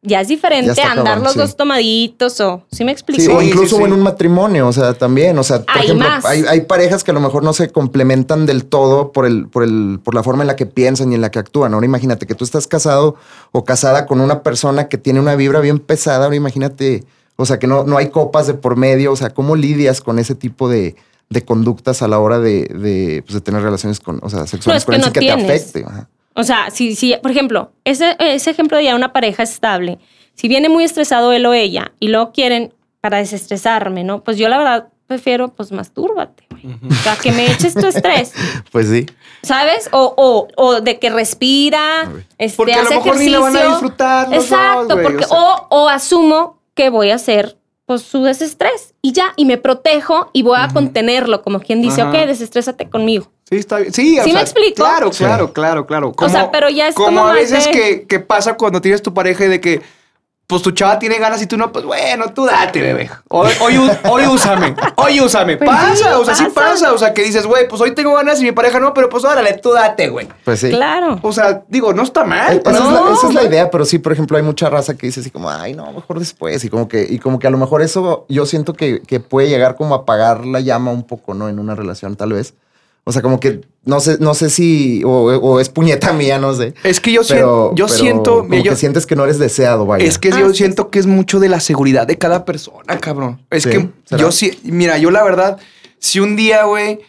Ya es diferente Ya andar los sí. dos tomaditos o... ¿Sí me explico? Sí, o incluso sí, sí. en un matrimonio, o sea, también, o sea, por Hay ejemplo, más. hay, hay parejas que a lo mejor no se complementan del todo por el, por el, por la forma en la que piensan y en la que actúan. Ahora imagínate que tú estás casado o casada con una persona que tiene una vibra bien pesada. Ahora imagínate, o sea, que no, no hay copas de por medio. O sea, ¿cómo lidias con ese tipo de, de conductas a la hora de, de, pues, de tener relaciones con, o sea, sexuales es con que no que te afecte? Ajá. O sea, si, si, por ejemplo, ese, ese ejemplo de ya una pareja estable, si viene muy estresado él o ella y luego quieren para desestresarme, ¿no? Pues yo la verdad prefiero, pues, mastúrbate, güey. O sea, que me eches tu estrés, <laughs> Pues sí. ¿sabes? O, o, o de que respira, este, Porque a lo mejor ni la van a disfrutar los Exacto, dos, porque, o sea. o, o asumo que voy a hacer pues su desestrés y ya, y me protejo y voy a contenerlo, como quien dice, Ajá. ok, desestrésate conmigo. Sí, está bien. Sí, ¿Sí me sea, explico? Claro, Sí. claro, claro, claro. O sea, pero ya es como, como a veces de- que, que pasa cuando tienes tu pareja y de que pues tu chava tiene ganas y tú no, pues bueno, tú date, bebé. Hoy, hoy, úsame, hoy úsame. Pues pasa, sí, o sea, sí pasa. O sea, que dices, güey, pues hoy tengo ganas y mi pareja no, pero pues órale, tú date, güey. Pues sí. Claro. O sea, digo, no está mal. Eh, Esa, pero- es la, No. esa es la idea, pero sí, por ejemplo, hay mucha raza que dice así como, ay, no, mejor después. Y como que, y como que a lo mejor eso yo siento que, que puede llegar como a apagar la llama un poco, ¿no? En una relación, tal vez. O sea, como que no sé, no sé si, o, o es puñeta <laughs> mía, no sé. Es que yo, Pero, siento, yo pero siento, como mira, yo- que sientes que no eres deseado, vaya. Es que Ah, yo sí, siento que es mucho de la seguridad de cada persona, cabrón. Es Sí, que ¿será? yo sí, mira, yo la verdad, si un día, güey,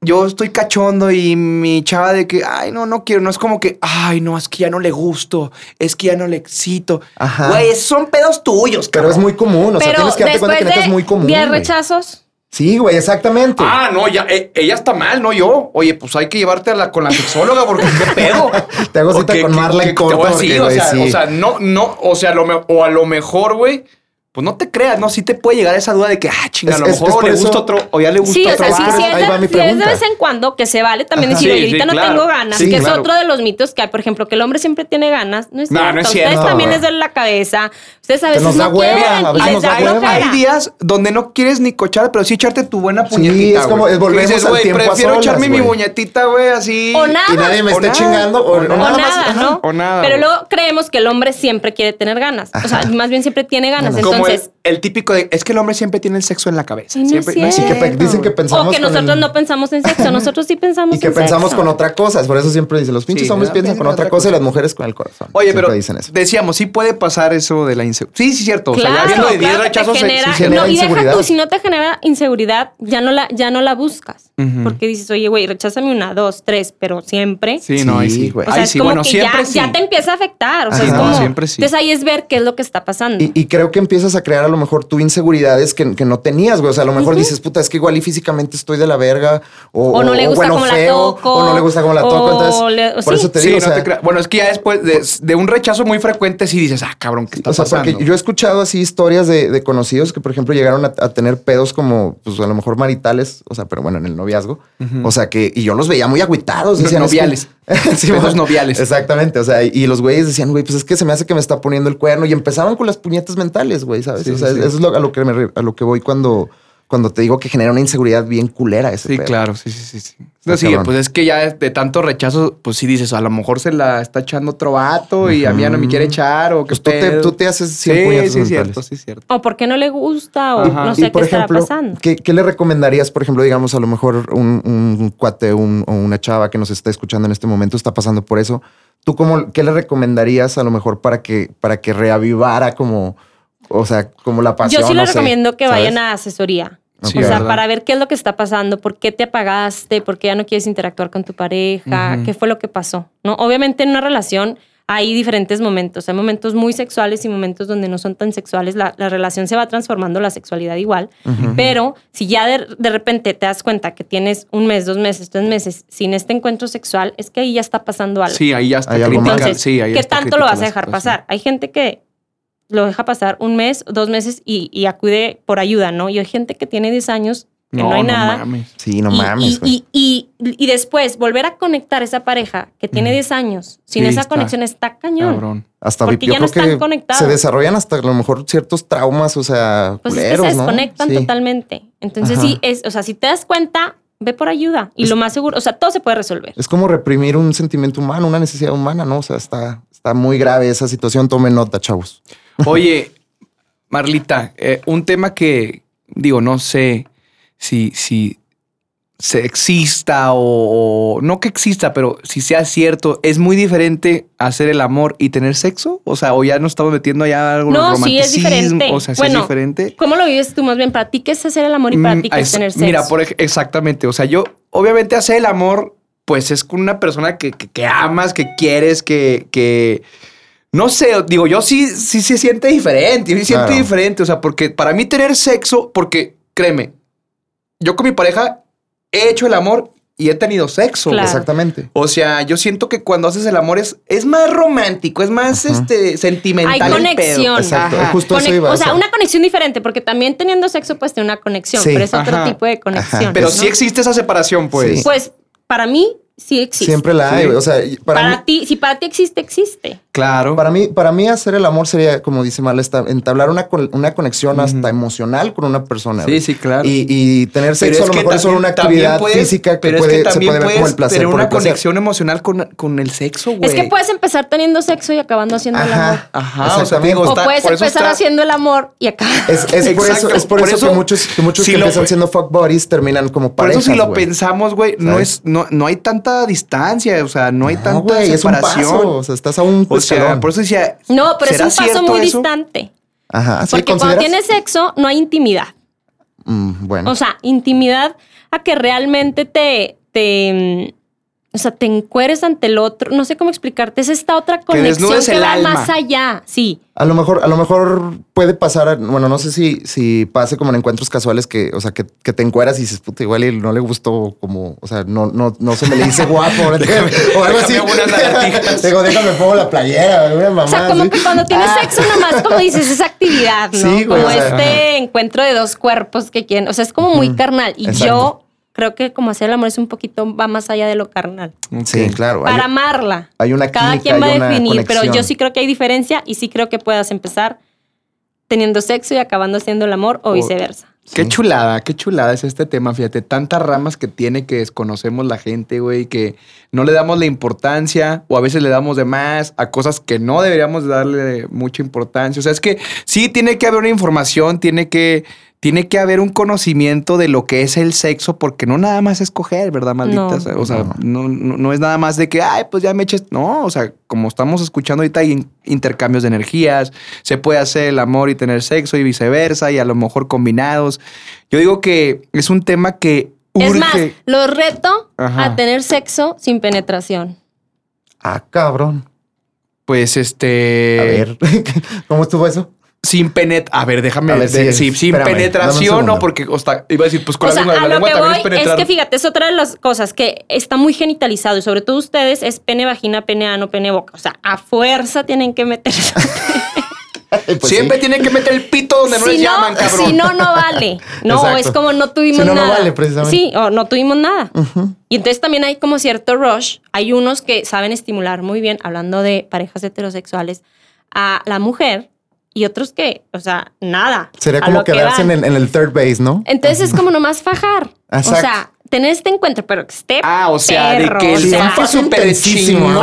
yo estoy cachondo y mi chava de que, ay, no, no quiero, no es como que, ay, no, es que ya no le gusto, es que ya no le excito. Ajá. Güey, son pedos tuyos, pero cabrón. es muy común. O sea, Pero tienes que darte cuenta después que neta de es muy común. 10 güey. rechazos, Sí, güey, exactamente. Ah, no, ya, eh, ella está mal, no yo. Oye, pues hay que llevarte a la, con la sexóloga porque qué pedo. <laughs> Te hago cita con Marla en que te voy a corto. decir, porque, o, güey, sea, sí. o sea, no, no, o sea, a lo o a lo mejor, güey, pues no te creas, ¿no? Sí te puede llegar esa duda de que, ah, chinga, Es- a lo es- mejor es o le eso- gusta otro, o ya le gusta Sí, o otro sea, sí, vato. sí, es Ahí va de, sí es de vez en cuando que se vale también Ajá. decir, Sí, oye, ahorita sí, no claro. tengo ganas, Sí, que claro. es otro de los mitos que hay, por ejemplo, que el hombre siempre tiene ganas. No es No, cierto. no es Ustedes cierto, también güey. les duele la cabeza. Ustedes a veces nos da no hueva, quieren a y veces les nos da hueva. hay días donde no quieres ni cochar, pero sí echarte tu buena Sí, puñetita. es como- es volvemos al tiempo a prefiero echarme mi güey. muñetita, güey, así. O nada. Y nadie me O esté chingando. O, O o nada. O. ¿no? O nada, Pero luego creemos que el hombre siempre quiere tener ganas. O sea, más bien siempre tiene ganas. Ganas. Como el, Entonces, el típico de, es que el hombre siempre tiene el sexo en la cabeza. Sí, no es siempre, cierto. Sí, que pe- dicen que pensamos o que el- nosotros no pensamos en sexo, nosotros sí pensamos Y que en pensamos sexo. con otra cosa. Por eso siempre dicen, los pinches Sí, hombres piensan con otra cosa y las mujeres con el corazón. Oye, Siempre pero dicen eso. decíamos, sí puede pasar eso de la inseguridad. Sí, sí, cierto. o sea, ya Claro, viendo de 10 claro rechazos, se- genera, genera no, y deja tú, si no te genera inseguridad, ya no la, ya no la buscas. Porque dices, oye, güey, recházame una, dos, tres, pero siempre. Sí, no, ahí Sí, güey. O sea, Ahí es sí, como bueno, que siempre ya, te empieza a afectar. O sea, es No, como. siempre sí. Entonces ahí es ver qué es lo que está pasando. Y, y creo que empiezas a crear a lo mejor tú inseguridades que, que no tenías, güey. O sea, a lo mejor dices, puta, es que igual y físicamente estoy de la verga. O, O no le gusta bueno, cómo la feo, toco, O no le gusta cómo la toco. o Entonces, le- por sí. eso te Sí, digo, no o sea, te. Bueno, es que ya después de, de un rechazo muy frecuente, sí dices, ah, cabrón, ¿qué está O sea, pasando? porque yo he escuchado así historias de, de conocidos que, por ejemplo, llegaron a, a tener pedos como, pues a lo mejor maritales, o sea, pero bueno, en el noviazgo. O sea, que, y yo los veía muy agüitados. No- Decían, noviales. <laughs> Sí, Pedos bueno, noviales. Exactamente. O sea, y los güeyes decían, güey, pues es que se me hace que me está poniendo el cuerno. Y empezaban con las puñetas mentales, güey, ¿sabes? Sí, o sea, sí. eso es lo- a, lo que me a lo que voy cuando, cuando te digo que genera una inseguridad bien culera ese Sí, pedo. claro, sí, sí, sí. sí. No, sí, pues es que ya de tanto rechazo, pues sí dices, a lo mejor se la está echando otro vato y a mí ya no me quiere echar o qué Pues tú te, tú te haces 100 Sí, puñetas sí, mentales. cierto, sí, cierto. O por qué no le gusta, o Ajá. no Y, sé por qué estará ejemplo, pasando. ¿qué, qué le recomendarías, por ejemplo, digamos, a lo mejor un, un cuate un- o una chava que nos está escuchando en este momento está pasando por eso? ¿Tú cómo, qué le recomendarías a lo mejor para que, para que reavivara como, o sea, como la pasión? Yo sí no les sé, recomiendo que ¿sabes? vayan a asesoría. Sí, o sea, ¿verdad? para ver qué es lo que está pasando, por qué te apagaste, por qué ya no quieres interactuar con tu pareja, qué fue lo que pasó. ¿no? Obviamente en una relación hay diferentes momentos. Hay momentos muy sexuales y momentos donde no son tan sexuales. La, la relación se va transformando, la sexualidad igual. Pero si ya de, de, repente te das cuenta que tienes un mes, dos meses, tres meses sin este encuentro sexual, es que ahí ya está pasando algo. Sí, ahí ya está crítica. sí, ahí ¿Qué tanto lo vas a dejar pasar? Hay gente que lo deja pasar un mes, dos meses y, y, acude por ayuda, ¿no? Y hay gente que tiene 10 años que no, hay nada. Mames. Sí, no mames. Y, y, y, después volver a conectar esa pareja que tiene 10 años sin esa conexión está cañón. Cabrón. Hasta porque ya no están conectados. Se desarrollan hasta a lo mejor ciertos traumas, o sea, pues es que se desconectan totalmente. Entonces, sí, es, o sea, si te das cuenta, ve por ayuda. Y lo más seguro, o sea, todo se puede resolver. Es como reprimir un sentimiento humano, una necesidad humana, ¿no? O sea, está, está muy grave esa situación. Tomen nota, chavos. Oye, Marlita, eh, un tema que digo, no sé si, si se exista o, no que exista, pero si sea cierto, es muy diferente hacer el amor y tener sexo. O sea, o ya nos estamos metiendo allá algo no, sí es diferente. O sea, sí es diferente. ¿Cómo lo vives tú más bien? Para ti, ¿qué es hacer el amor y para mm, ti, ¿qué es, tener sexo? Mira, por, exactamente. O sea, yo, obviamente, hacer el amor, pues es con una persona que, que, amas, que quieres, que, que no sé, digo, yo sí, sí se siente diferente. Yo sí siento diferente. O sea, porque para mí tener sexo, porque créeme, yo con mi pareja he hecho el amor y he tenido sexo. Exactamente. O sea, yo siento que cuando haces el amor es, es más romántico, es más este, sentimental. Hay conexión. Exacto. Justo o sea, una conexión diferente, porque también teniendo sexo puedes tener una conexión, pero es otro tipo de conexión. Pero sí existe esa separación, pues. Pues para mí sí existe. Siempre la hay. O sea, para, ti, si para ti existe, existe. Claro. Para mí, para mí hacer el amor sería, como dice Mal, entablar una, una conexión hasta emocional con una persona. Sí, sí, claro. Y, tener sexo a lo mejor es solo una actividad física que, puede, se puede ver como el placer. Tener una conexión emocional con, con, el sexo, güey. Es que puedes empezar teniendo sexo y acabando haciendo el amor. Ajá, o, sea, o puedes empezar haciendo el amor y acabar. Es, por eso, es por, eso, que muchos, que, muchos que empiezan siendo fuck buddies terminan como parejas, Por eso si lo pensamos, güey, no, es, no, no hay tanta distancia, o sea, no hay tanta separación. o sea, estás a un O sea, por eso decía, no, pero es un paso muy distante. Ajá. Porque cuando tienes sexo no hay intimidad. Mm, bueno. O sea, intimidad a que realmente te, te o sea, te encueres ante el otro. No sé cómo explicarte. Es esta otra conexión que, va más allá. Sí. A lo mejor, a lo mejor puede pasar, bueno, no sé si, si pase como en encuentros casuales que, o sea, que, que te encueras y dices, puta, igual y no le gustó como, o sea, no, no, no se me le dice guapo <laughs> o algo así. Digo, déjame pongo la playera, mamá, O sea, como que cuando tienes ah. sexo nomás, como dices, es actividad, ¿no? Sí, como este encuentro de dos cuerpos que quieren, o sea, es como muy carnal. Y yo creo que como hacer el amor es un poquito, va más allá de lo carnal. Sí, claro. Para amarla. Hay una Cada quien va a definir, pero yo sí creo que hay diferencia y sí creo que puedas empezar teniendo sexo y acabando haciendo el amor o viceversa. Qué chulada, qué chulada es este tema, fíjate, tantas ramas que tiene que desconocemos la gente, güey, que no le damos la importancia o a veces le damos de más a cosas que no deberíamos darle mucha importancia. O sea, es que sí tiene que haber una información, tiene que tiene que haber un conocimiento de lo que es el sexo, porque no nada más es coger, ¿verdad, maldita? o sea, no. No, es nada más de que, ay, pues ya me eches. No, o sea, como estamos escuchando ahorita, hay intercambios de energías, se puede hacer el amor y tener sexo y viceversa, y a lo mejor combinados. Yo digo que es un tema que. Urge. Es más, lo reto a tener sexo sin penetración. Ah, cabrón. Pues este. A ver, <laughs> ¿cómo estuvo eso? Sin penet a ver déjame ver, sin penetración no porque iba a decir pues con la lengua, lo que voy es que fíjate es otra de las cosas que está muy genitalizado y sobre todo ustedes es pene vagina pene ano pene boca o sea a fuerza tienen que meterse <laughs> pues Siempre tienen que meter el pito donde no les llaman, cabrón. Si no, no vale. No, es como no tuvimos nada. No vale, precisamente. Sí, o no tuvimos nada. Y entonces también hay como cierto rush. Hay unos que saben estimular muy bien, hablando de parejas heterosexuales, a la mujer y otros que, o sea, nada. Sería como quedarse en el, en el, third base, ¿no? Entonces es como nomás fajar. O sea, tener este encuentro, pero que esté. Ah, o sea, de que el faje súper chino,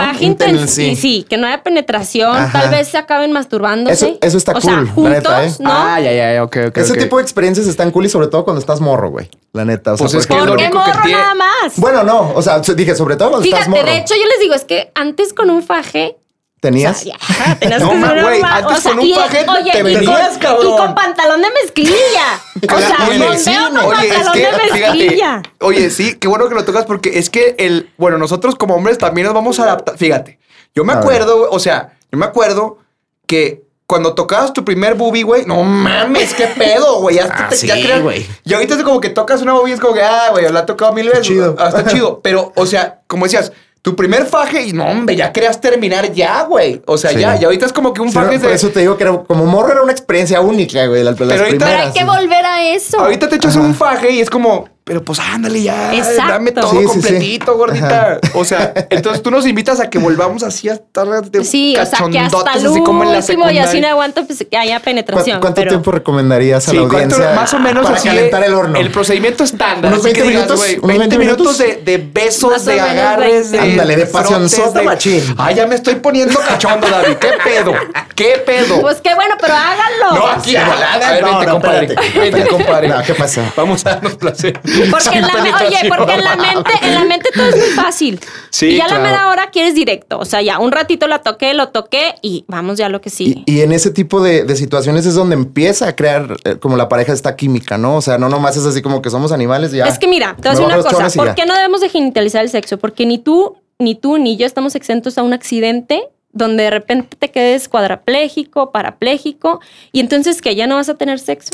sí. sí, que no haya penetración, tal vez se acaben masturbándose. Eso, eso está o cool. Sea, juntos, neta, ¿eh? ¿no? Ah, ya, ya, ok, ok. Ese tipo de experiencias están cool y sobre todo cuando estás morro, güey. La neta. O sea, pues es que ¿Por qué morro nada más? Bueno, no. O sea, dije, sobre todo cuando estás morro. de hecho, yo les digo, es que antes con un faje ¿Tenías? O sea, ya, <laughs> tenías no, que güey, antes con un paquete te venías, cabrón. Y con pantalón de mezclilla. <laughs> O sea, oye, con sí, con oye, pantalón es que, de mezclilla. Fíjate, oye, sí, qué bueno que lo tocas porque es que el, bueno, nosotros como hombres también nos vamos a adaptar. Fíjate, Yo me A ver. acuerdo, o sea, yo me acuerdo que cuando tocabas tu primer boobie, güey, no mames, qué pedo, güey. Ya, Ah, te- sí, ya güey. Y ahorita es como que tocas una boobie, es como que, ah, güey, la he tocado mil veces. chido. Ah, está chido. Pero, o sea, como decías, tu primer faje y no, hombre, ya querías terminar ya, güey. O sea, Sí. ya, y ahorita es como que un Sí, faje no, de. por eso te digo que era, como morro era una experiencia única, güey. Las, las Pero ahorita- primeras. Hay que sí. volver a eso. Ahorita te echas un faje y es como, pero pues ándale ya, Exacto. dame todo Sí, sí, sí. completito, gordita. O sea, entonces tú nos invitas a que volvamos así a estar de Sí, o sea, que hasta cachondotes, el así como en la último y así no aguanto pues, que haya ¿Cu- penetración. ¿Cuánto pero tiempo recomendarías a Sí, la ¿cuánto- audiencia? más o menos para así calentar el horno. El procedimiento estándar. ¿Unos así que 20 digas, minutos? güey, ¿Unos 20 20 minutos de, minutos? de besos, Más o de agarres, 20. de. Ándale, de frotes, pasionzota, de- machín. Ay, ya me estoy poniendo cachondo, David. ¿Qué pedo? ¿Qué pedo? Pues qué bueno, pero háganlo. no, aquí de volada. A ver, No, vente, no, compadre. Vente, compadre. No, ¿qué pasa? Vamos a darnos placer. Porque en la, me- oye, porque en la mente, en la mente todo es muy fácil. Sí, y ya claro. la mera hora quieres directo. O sea, ya un ratito la toqué, lo toqué y vamos ya a lo que sigue. Y, y en ese tipo de, de situaciones es donde empieza a crear eh, como la pareja esta química, ¿no? O sea, no nomás es así como que somos animales y ya. Es que mira, te voy a decir una cosa. ¿Por qué no debemos de genitalizar el sexo? Porque ni tú, ni tú, ni yo estamos exentos a un accidente donde de repente te quedes cuadrapléjico, parapléjico y entonces que ya no vas a tener sexo.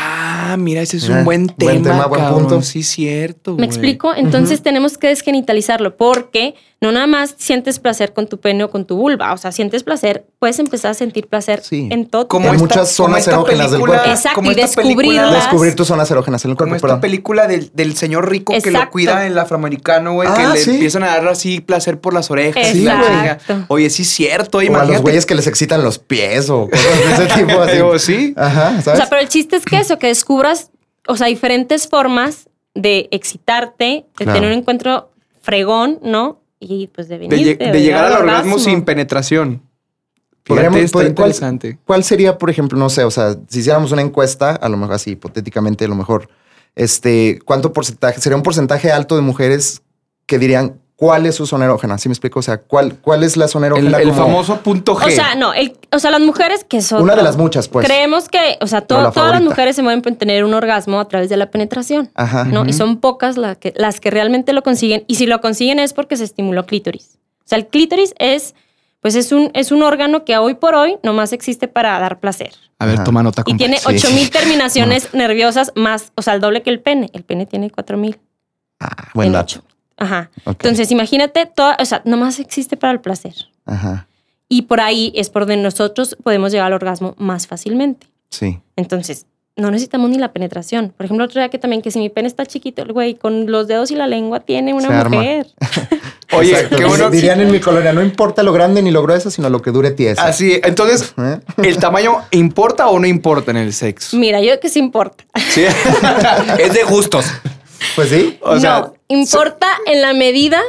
Ah, mira, ese es un buen tema. buen tema, buen punto. Sí, cierto. ¿Me güey. explico? Entonces tenemos que desgenitalizarlo porque no nada más sientes placer con tu pene o con tu vulva. O sea, sientes placer, puedes empezar a sentir placer Sí. en todo. tu Como En cuerpo. muchas como zonas erógenas del cuerpo. Exacto, como y esta descubrirlas. Descubrir tus zonas erógenas en el Como cuerpo, esta perdón. película del, del señor rico que lo cuida el afroamericano, güey, que Ah, le sí. empiezan a dar así placer por las orejas. y la Exacto. Oye, sí es cierto, O a los güeyes que les excitan los pies o cosas de ese <laughs> tipo así. Digo, sí. Ajá, O ¿sabes? sea, pero el chiste es que eso, que descubras, o sea, diferentes formas de excitarte, de Claro. tener un encuentro fregón, ¿no? Y pues de llegar al orgasmo sin penetración. Podríamos- Fíjate, está ¿cuál- interesante. ¿Cuál sería, por ejemplo, no sé, o sea, si hiciéramos una encuesta, a lo mejor así, hipotéticamente, a lo mejor, este, ¿cuánto porcentaje, sería un porcentaje alto de mujeres que dirían cuál es su zona erógena? ¿Sí me explico? O sea, ¿cuál, cuál es la zona El, erógena? el como famoso punto G. O sea, no, el, o sea, las mujeres que son. Una de las muchas, pues. Creemos que, o sea, to- Pero la todas las mujeres se mueven por tener un orgasmo a través de la penetración. Ajá. ¿no? Y son pocas las que, las que realmente lo consiguen. Y si lo consiguen es porque se estimuló clítoris. O sea, el clítoris es, pues es un, es un órgano que hoy por hoy nomás existe para dar placer. A ver, Ajá. toma nota. Y tiene Sí. 8000 terminaciones nerviosas más, o sea, el doble que el pene. El pene tiene 4000. Ah, buen en dato. Ajá. Entonces, imagínate, toda, o sea, nomás existe para el placer. Ajá. Y por ahí es por donde nosotros podemos llegar al orgasmo más fácilmente. Sí. Entonces, no necesitamos ni la penetración. Por ejemplo, otro día que también que si mi pene está chiquito, el güey con los dedos y la lengua tiene una Se arma. mujer. <laughs> <laughs> Oye, Exacto. qué bueno. Dirían en mi colonia, no importa lo grande ni lo grueso, sino lo que dure tiesa. Así, entonces, <laughs> ¿Eh? ¿el tamaño importa o no importa en el sexo? Mira, yo que sí importa. Sí. es de gustos. Pues sí. O sea, no, importa en la medida,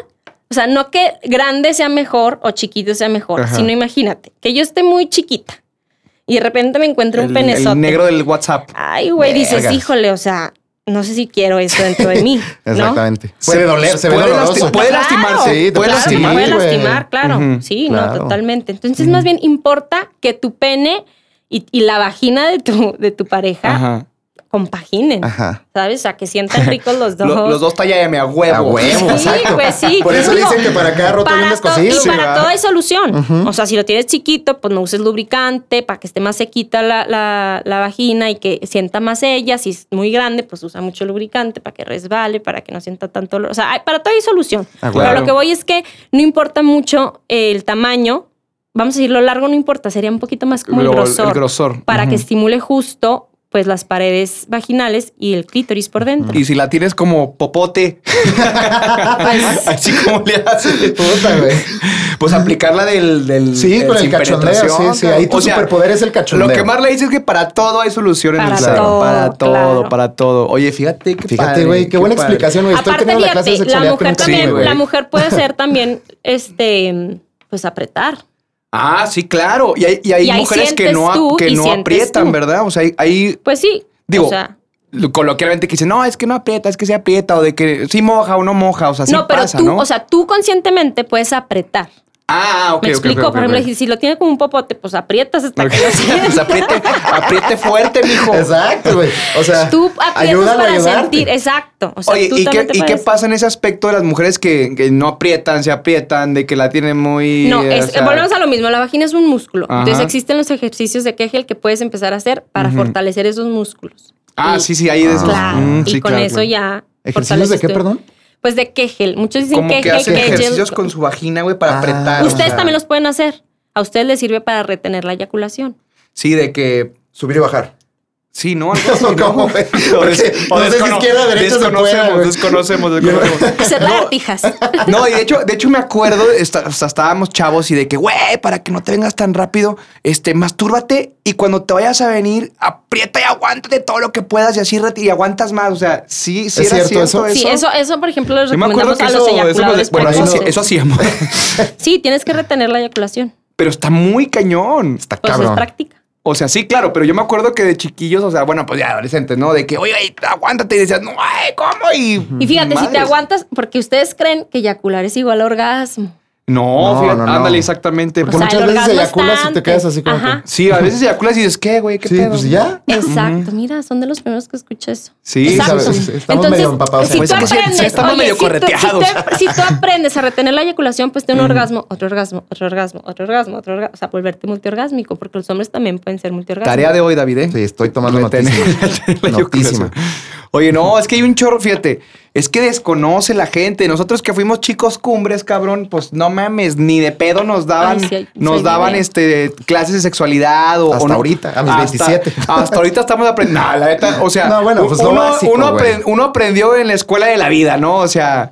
o sea, no que grande sea mejor o chiquito sea mejor, Ajá. sino imagínate que yo esté muy chiquita y de repente me encuentro un penezote. el negro del WhatsApp. Ay, güey, dices, Vergas. híjole, o sea, no sé si quiero eso dentro de mí. <laughs> ¿no? Exactamente. Puede doler, se ve puede doloroso. puede Claro. lastimarse. Sí, te puede lastimar. puede lastimar, claro. Sí, claro. no, totalmente. Entonces, más bien importa que tu pene y, y la vagina de tu, de tu pareja Ajá. Compaginen. Ajá. ¿Sabes? O sea, que sientan ricos los <laughs> dos. Lo- los dos talla a huevo. A huevo, Sí, exacto. pues sí. Por eso Digo, dicen que para cada roto hay un descosido. Y para todo hay solución. O sea, si lo tienes chiquito, pues no uses lubricante para que esté más sequita la, la- la vagina y que sienta más ella. Si es muy grande, pues usa mucho lubricante para que resbale, para que no sienta tanto. O sea, hay- para todo hay solución. Ah, Pero lo que voy es que no importa mucho el tamaño. Vamos a decir, lo largo no importa, sería un poquito más como el grosor. el grosor. Para que estimule justo pues las paredes vaginales y el clítoris por dentro. Y si la tienes como popote, Pues, <laughs> así como le haces. Puta, güey. Pues aplicarla del. del Sí, con el cachondeo, penetración, sí, sí. Ahí tu O sea, superpoder es el cachondeo. Lo que más le dice es que para todo hay solución en Para el sexo. todo, Para todo, claro. para todo. Oye, fíjate que Fíjate, güey, qué, buena padre. explicación, güey. Estoy Aparte, teniendo la clase de la mujer con también, la mujer puede ser también, este, pues apretar. Ah, sí, claro. Y hay, y hay Y mujeres que no, tú que no aprietan, tú. ¿verdad? O sea, hay, Pues sí. Digo, o sea, coloquialmente que dicen, no, es que no aprieta, es que se aprieta, o de que sí moja o no moja. O sea, sí no, pero pasa, tú, ¿no? o sea, tú conscientemente puedes apretar. Ah, ok. Me explico, por ejemplo, si- si lo tiene como un popote, pues aprietas hasta que lo Pues apriete, apriete fuerte, mijo. Exacto, güey. O sea, Tú aprietas para sentir, exacto. O sea, Oye, tú ¿y qué, ¿y qué pasa en ese aspecto de las mujeres que, que no aprietan, se aprietan, de que la tienen muy... No, es- o sea, volvemos a lo mismo. La vagina es un músculo. Ajá. Entonces existen los ejercicios de Kegel que puedes empezar a hacer para fortalecer esos músculos. Ah, Y- sí, sí, ahí de esos... Claro. Mm, y sí, con claro, eso claro. ya. ¿Ejercicios de qué, perdón? Pues de Kegel. Muchos dicen Como que Kegel, hacen Kegel. ejercicios con su vagina, güey, para Ah. apretar. o Ustedes sea, también los pueden hacer. A ustedes les sirve para retener la eyaculación. Sí, de que... Subir y bajar. Sí, ¿no? <laughs> Algo así, ¿no? ¿Cómo, güey? <laughs> O des- o no sé si descono- izquierda o derecha Desconocemos, desconocemos, desconocemos. Hacer lagartijas. No, y de hecho, de hecho me acuerdo, o sea, estábamos chavos y de que, güey, para que no te vengas tan rápido, este, mastúrbate y cuando te vayas a venir, aprieta y aguántate todo lo que puedas y así reti- y aguantas más. O sea, sí, sí ¿Es era cierto cierto, eso? Sí, eso, eso, por ejemplo, lo Yo me acuerdo recomendamos que a los eso, eso, eyaculadores bueno, eso, precoces. sí- eso hacíamos. Sí, tienes que retener la eyaculación. Pero está muy cañón. Está Pues es cabrón. práctica. O sea, sí, claro, pero yo me acuerdo que de chiquillos, o sea, bueno, pues ya adolescentes, ¿no? De que, oye, aguántate y decías, no, ay, ¿cómo? Y, Y fíjate, si te aguantas, porque ustedes creen que eyacular es igual a orgasmo. No, No, fíjate, no, no. ándale, exactamente. Porque O sea, muchas veces eyaculas y te quedas así como Ajá. Sí, a veces eyaculas y dices, ¿qué, güey? ¿Qué Sí, pedo? pues ya. Exacto, mira, son de los primeros que escucho eso. Sí, Exacto. sabes, estamos medio empapados si tú. Pues es que sí, aprendes, sí estamos oye, medio si tú- correteados. Si tú, si tú aprendes a retener la eyaculación, pues te un orgasmo, otro orgasmo, otro orgasmo, otro orgasmo, otro orgasmo. O sea, volverte multiorgásmico, porque los hombres también pueden ser multiorgásmicos. Tarea de hoy, David, ¿eh? Sí, estoy tomando notísima. <laughs> Oye, no, es que hay un chorro, fíjate, es que desconoce la gente. Nosotros que fuimos chicos cumbres, cabrón, pues no mames, ni de pedo nos daban, Ay, sí, hay- nos sí, daban bien. este clases de sexualidad o Hasta o no. ahorita, a mis Hasta- 27. <laughs> Hasta ahorita estamos aprendiendo. No, la neta, o sea, No, bueno, pues lo uno, básico, uno, güey. apren- uno aprendió en la escuela de la vida, ¿no? O sea,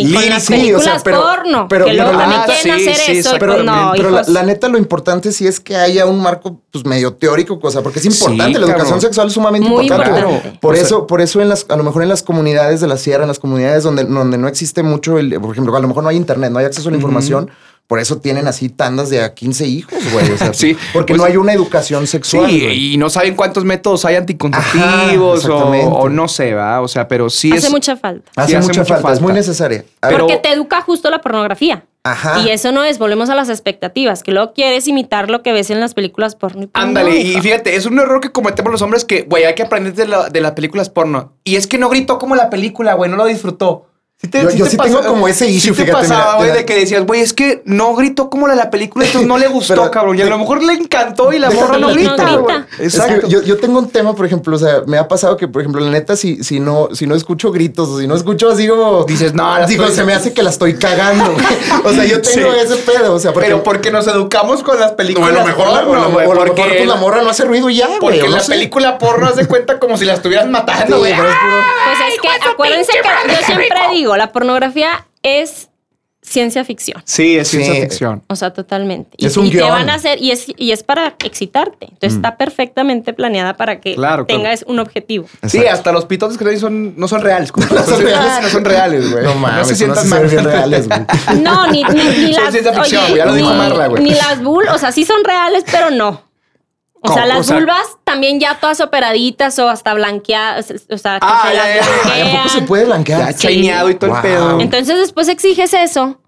Y con las sí, o sea, pero- porno, pero- que pero la quieren sí, hacer sí, eso. Pero, pues no, pero la, neta, lo importante sí es que haya un marco pues medio teórico, cosa, porque es importante. Sí, la educación sexual es sumamente Muy importante. importante. Por O sea- eso, por eso en las, a lo mejor en las comunidades de la sierra, en las comunidades donde, donde no existe mucho, el, por ejemplo, a lo mejor no hay internet, no hay acceso a la información. Por eso tienen así tandas de a 15 hijos, güey. O sea, <laughs> Sí, porque pues- no hay una educación sexual. sí, güey. y no saben cuántos métodos hay anticonceptivos Ajá, o, no sé, ¿va? O sea, pero sí Hace es... mucha falta. Hace, sí, hace mucha, mucha falta, es muy necesaria. A Pero- ver, Porque te educa justo la pornografía. Ajá. Y eso no es, volvemos a las expectativas, que luego quieres imitar lo que ves en las películas porno. y pues Ándale, y fíjate, es un error que cometemos los hombres que, güey, hay que aprender de, la- de las películas porno. Y es que no gritó como la película, güey, no lo disfrutó. Sí te- Yo- sí yo te sí pasó- tengo como ese sí issue, te fíjate, pasaba, güey, de que decías, güey, es que no gritó como la la película, entonces no le <laughs> gustó, Pero- cabrón. Y a lo mejor le encantó y la morra no grita, güey. güey. Es que Exacto. yo, yo tengo un tema, por ejemplo, o sea, me ha pasado que, por ejemplo, la neta, si, si no, si no escucho gritos o si no escucho así como. Dices, no, la digo, estoy- se me hace que la estoy cagando. güey. <laughs> o sea, yo tengo Sí. ese pedo. O sea, porque. Pero porque nos educamos con las películas a lo mejor, la- o a lo- porno, güey, o a lo porque mejor pues, la morra no hace ruido y ya, güey. Porque no la película porno hace cuenta como si la estuvieras matando, güey. Pues es que acuérdense que yo siempre digo, la pornografía es ciencia ficción. Sí, es Sí. ciencia ficción. O sea, totalmente. Y, Es un y te guion. van a hacer, y es, y es para excitarte. Entonces está perfectamente planeada para que Claro, claro. tengas un objetivo. Sí, hasta los pitotes que te dicen son, no son reales. como- <laughs> No son reales. No son reales, güey. No mames, se no sientan se mal. ven bien reales, <laughs> güey. No, ni, ni, ni Son las. ciencia ficción, oye, ya lo dijo ni- Marla, güey. Ni las vulvas, o sea, sí son reales, pero no. O sea, las O sea- vulvas también ya todas operaditas o hasta blanqueadas, o sea, que Ah, se ya, las ya, ya. Ay, ¿A poco se puede blanquear? Ya chaineado y todo Wow. el pedo. Entonces después exiges eso.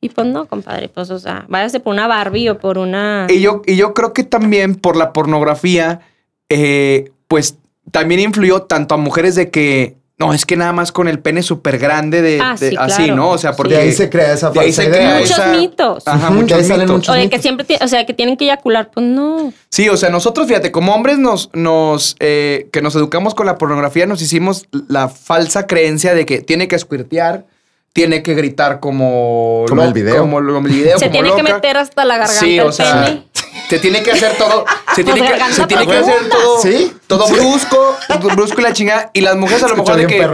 Y pues no, compadre, pues o sea, váyase por una Barbie o por una... Y yo, y yo creo que también por la pornografía, eh, pues también influyó tanto a mujeres de que no, es que nada más con el pene súper grande de, Ah, de- sí, así, claro. ¿no? O sea, porque De ahí se crea esa de ahí falsa se idea. crea Muchos esa- mitos. Ajá, muchos mitos. muchos O de que siempre, o sea, que tienen que eyacular, pues no. Sí, o sea, nosotros, fíjate, como hombres nos, nos, eh, que nos educamos con la pornografía, nos hicimos la falsa creencia de que tiene que squirtear, tiene que gritar como... Como lo- el video. Como, como el video, Se como tiene que meter hasta la garganta Sí, el o sea, pene. Se tiene que hacer todo, se tiene Pues que, se tiene que hacer todo, Sí. todo Sí. brusco, brusco y la chingada. Y las mujeres a lo mejor de que, a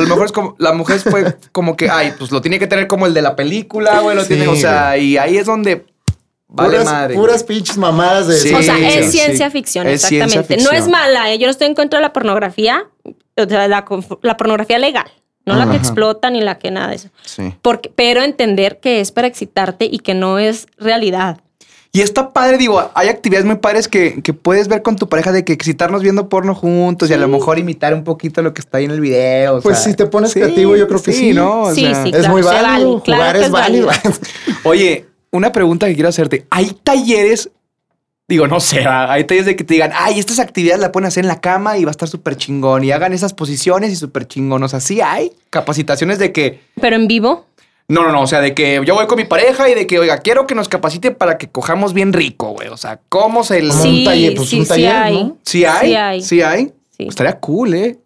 lo mejor es como, las mujeres fue como que, ay, pues lo tiene que tener como el de la película, güey, lo Sí, tiene, o sea, y ahí es donde vale puras, madre. puras pinches mamadas de Sí, O sea, es sí. ciencia ficción, Es ciencia exactamente. No es mala, ¿eh? yo no estoy en contra de la pornografía, o sea, la, la pornografía legal, no la que explota ni la que nada de eso. Sí. Porque, pero entender que es para excitarte y que no es realidad. Y está padre, digo, hay actividades muy padres que, que puedes ver con tu pareja de que excitarnos viendo porno juntos y a lo mejor imitar un poquito lo que está ahí en el video. o Pues sea, si te pones creativo, yo creo que sí. ¿no? O Sí, sea, sí. Es Claro, muy válido. vale, claro Jugar que es es válido. válido. <laughs> Oye, una pregunta que quiero hacerte. ¿Hay talleres? Digo, no sé, hay talleres de que te digan, ay, estas actividades la pueden hacer en la cama y va a estar súper chingón y hagan esas posiciones y súper chingón. O sea, sí hay capacitaciones de que. Pero en vivo. No, no, no. O sea, de que yo voy con mi pareja y de que, oiga, quiero que nos capacite para que cojamos bien rico, güey. O sea, ¿cómo se el. Sí, un taller, pues, sí, un sí taller, hay. ¿no? ¿Sí hay? Sí hay. ¿Sí hay? Sí. Pues estaría cool, ¿eh?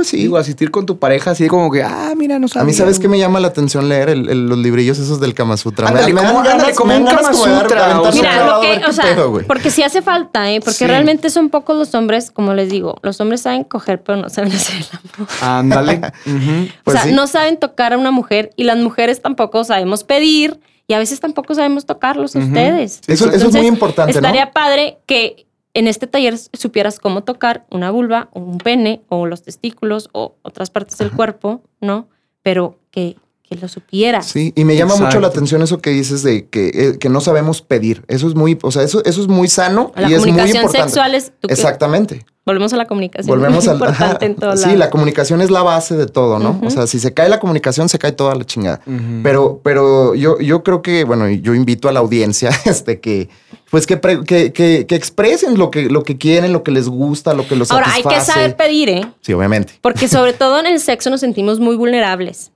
Pues sí. Digo, asistir con tu pareja así como que, ah, mira, no A sabía. mí, ¿sabes qué me llama la atención leer? El- el- los librillos esos del Kama Sutra. Ándale, me, me como- ganas, como un Kama Sutra, o Mira, lo a que, o sea, pedo, güey. porque sí hace falta, ¿eh? Porque Sí. realmente son pocos los hombres, como les digo, los hombres saben coger, pero no saben hacer el amor. Ándale. <laughs> Ujú. Pues o sea, sí. no saben tocar a una mujer y las mujeres tampoco sabemos pedir y a veces tampoco sabemos tocarlos a ustedes. Eso- eso es muy importante, ¿no? Estaría padre que en este taller supieras cómo tocar una vulva o un pene o los testículos o otras partes del cuerpo, ¿no? Pero que, que lo supieras. Sí, y me llama mucho la atención eso que dices de que, eh, que no sabemos pedir. Eso es muy, o sea, eso, eso es muy sano La y es muy comunicación importante. sexual es... ¿tú qué? Exactamente. Volvemos a la comunicación. Volvemos ajá. importante en <laughs> todos Sí, la comunicación es la base de todo, ¿no? O sea, si se cae la comunicación, se cae toda la chingada. Pero, pero yo, yo creo que, bueno, yo invito a la audiencia, <laughs> este, que, pues que, pre- que, que, que expresen lo que, lo que quieren, lo que les gusta, lo que los Ahora, hay satisface. que saber pedir, ¿eh? Sí, obviamente. Porque sobre <laughs> todo en el sexo nos sentimos muy vulnerables.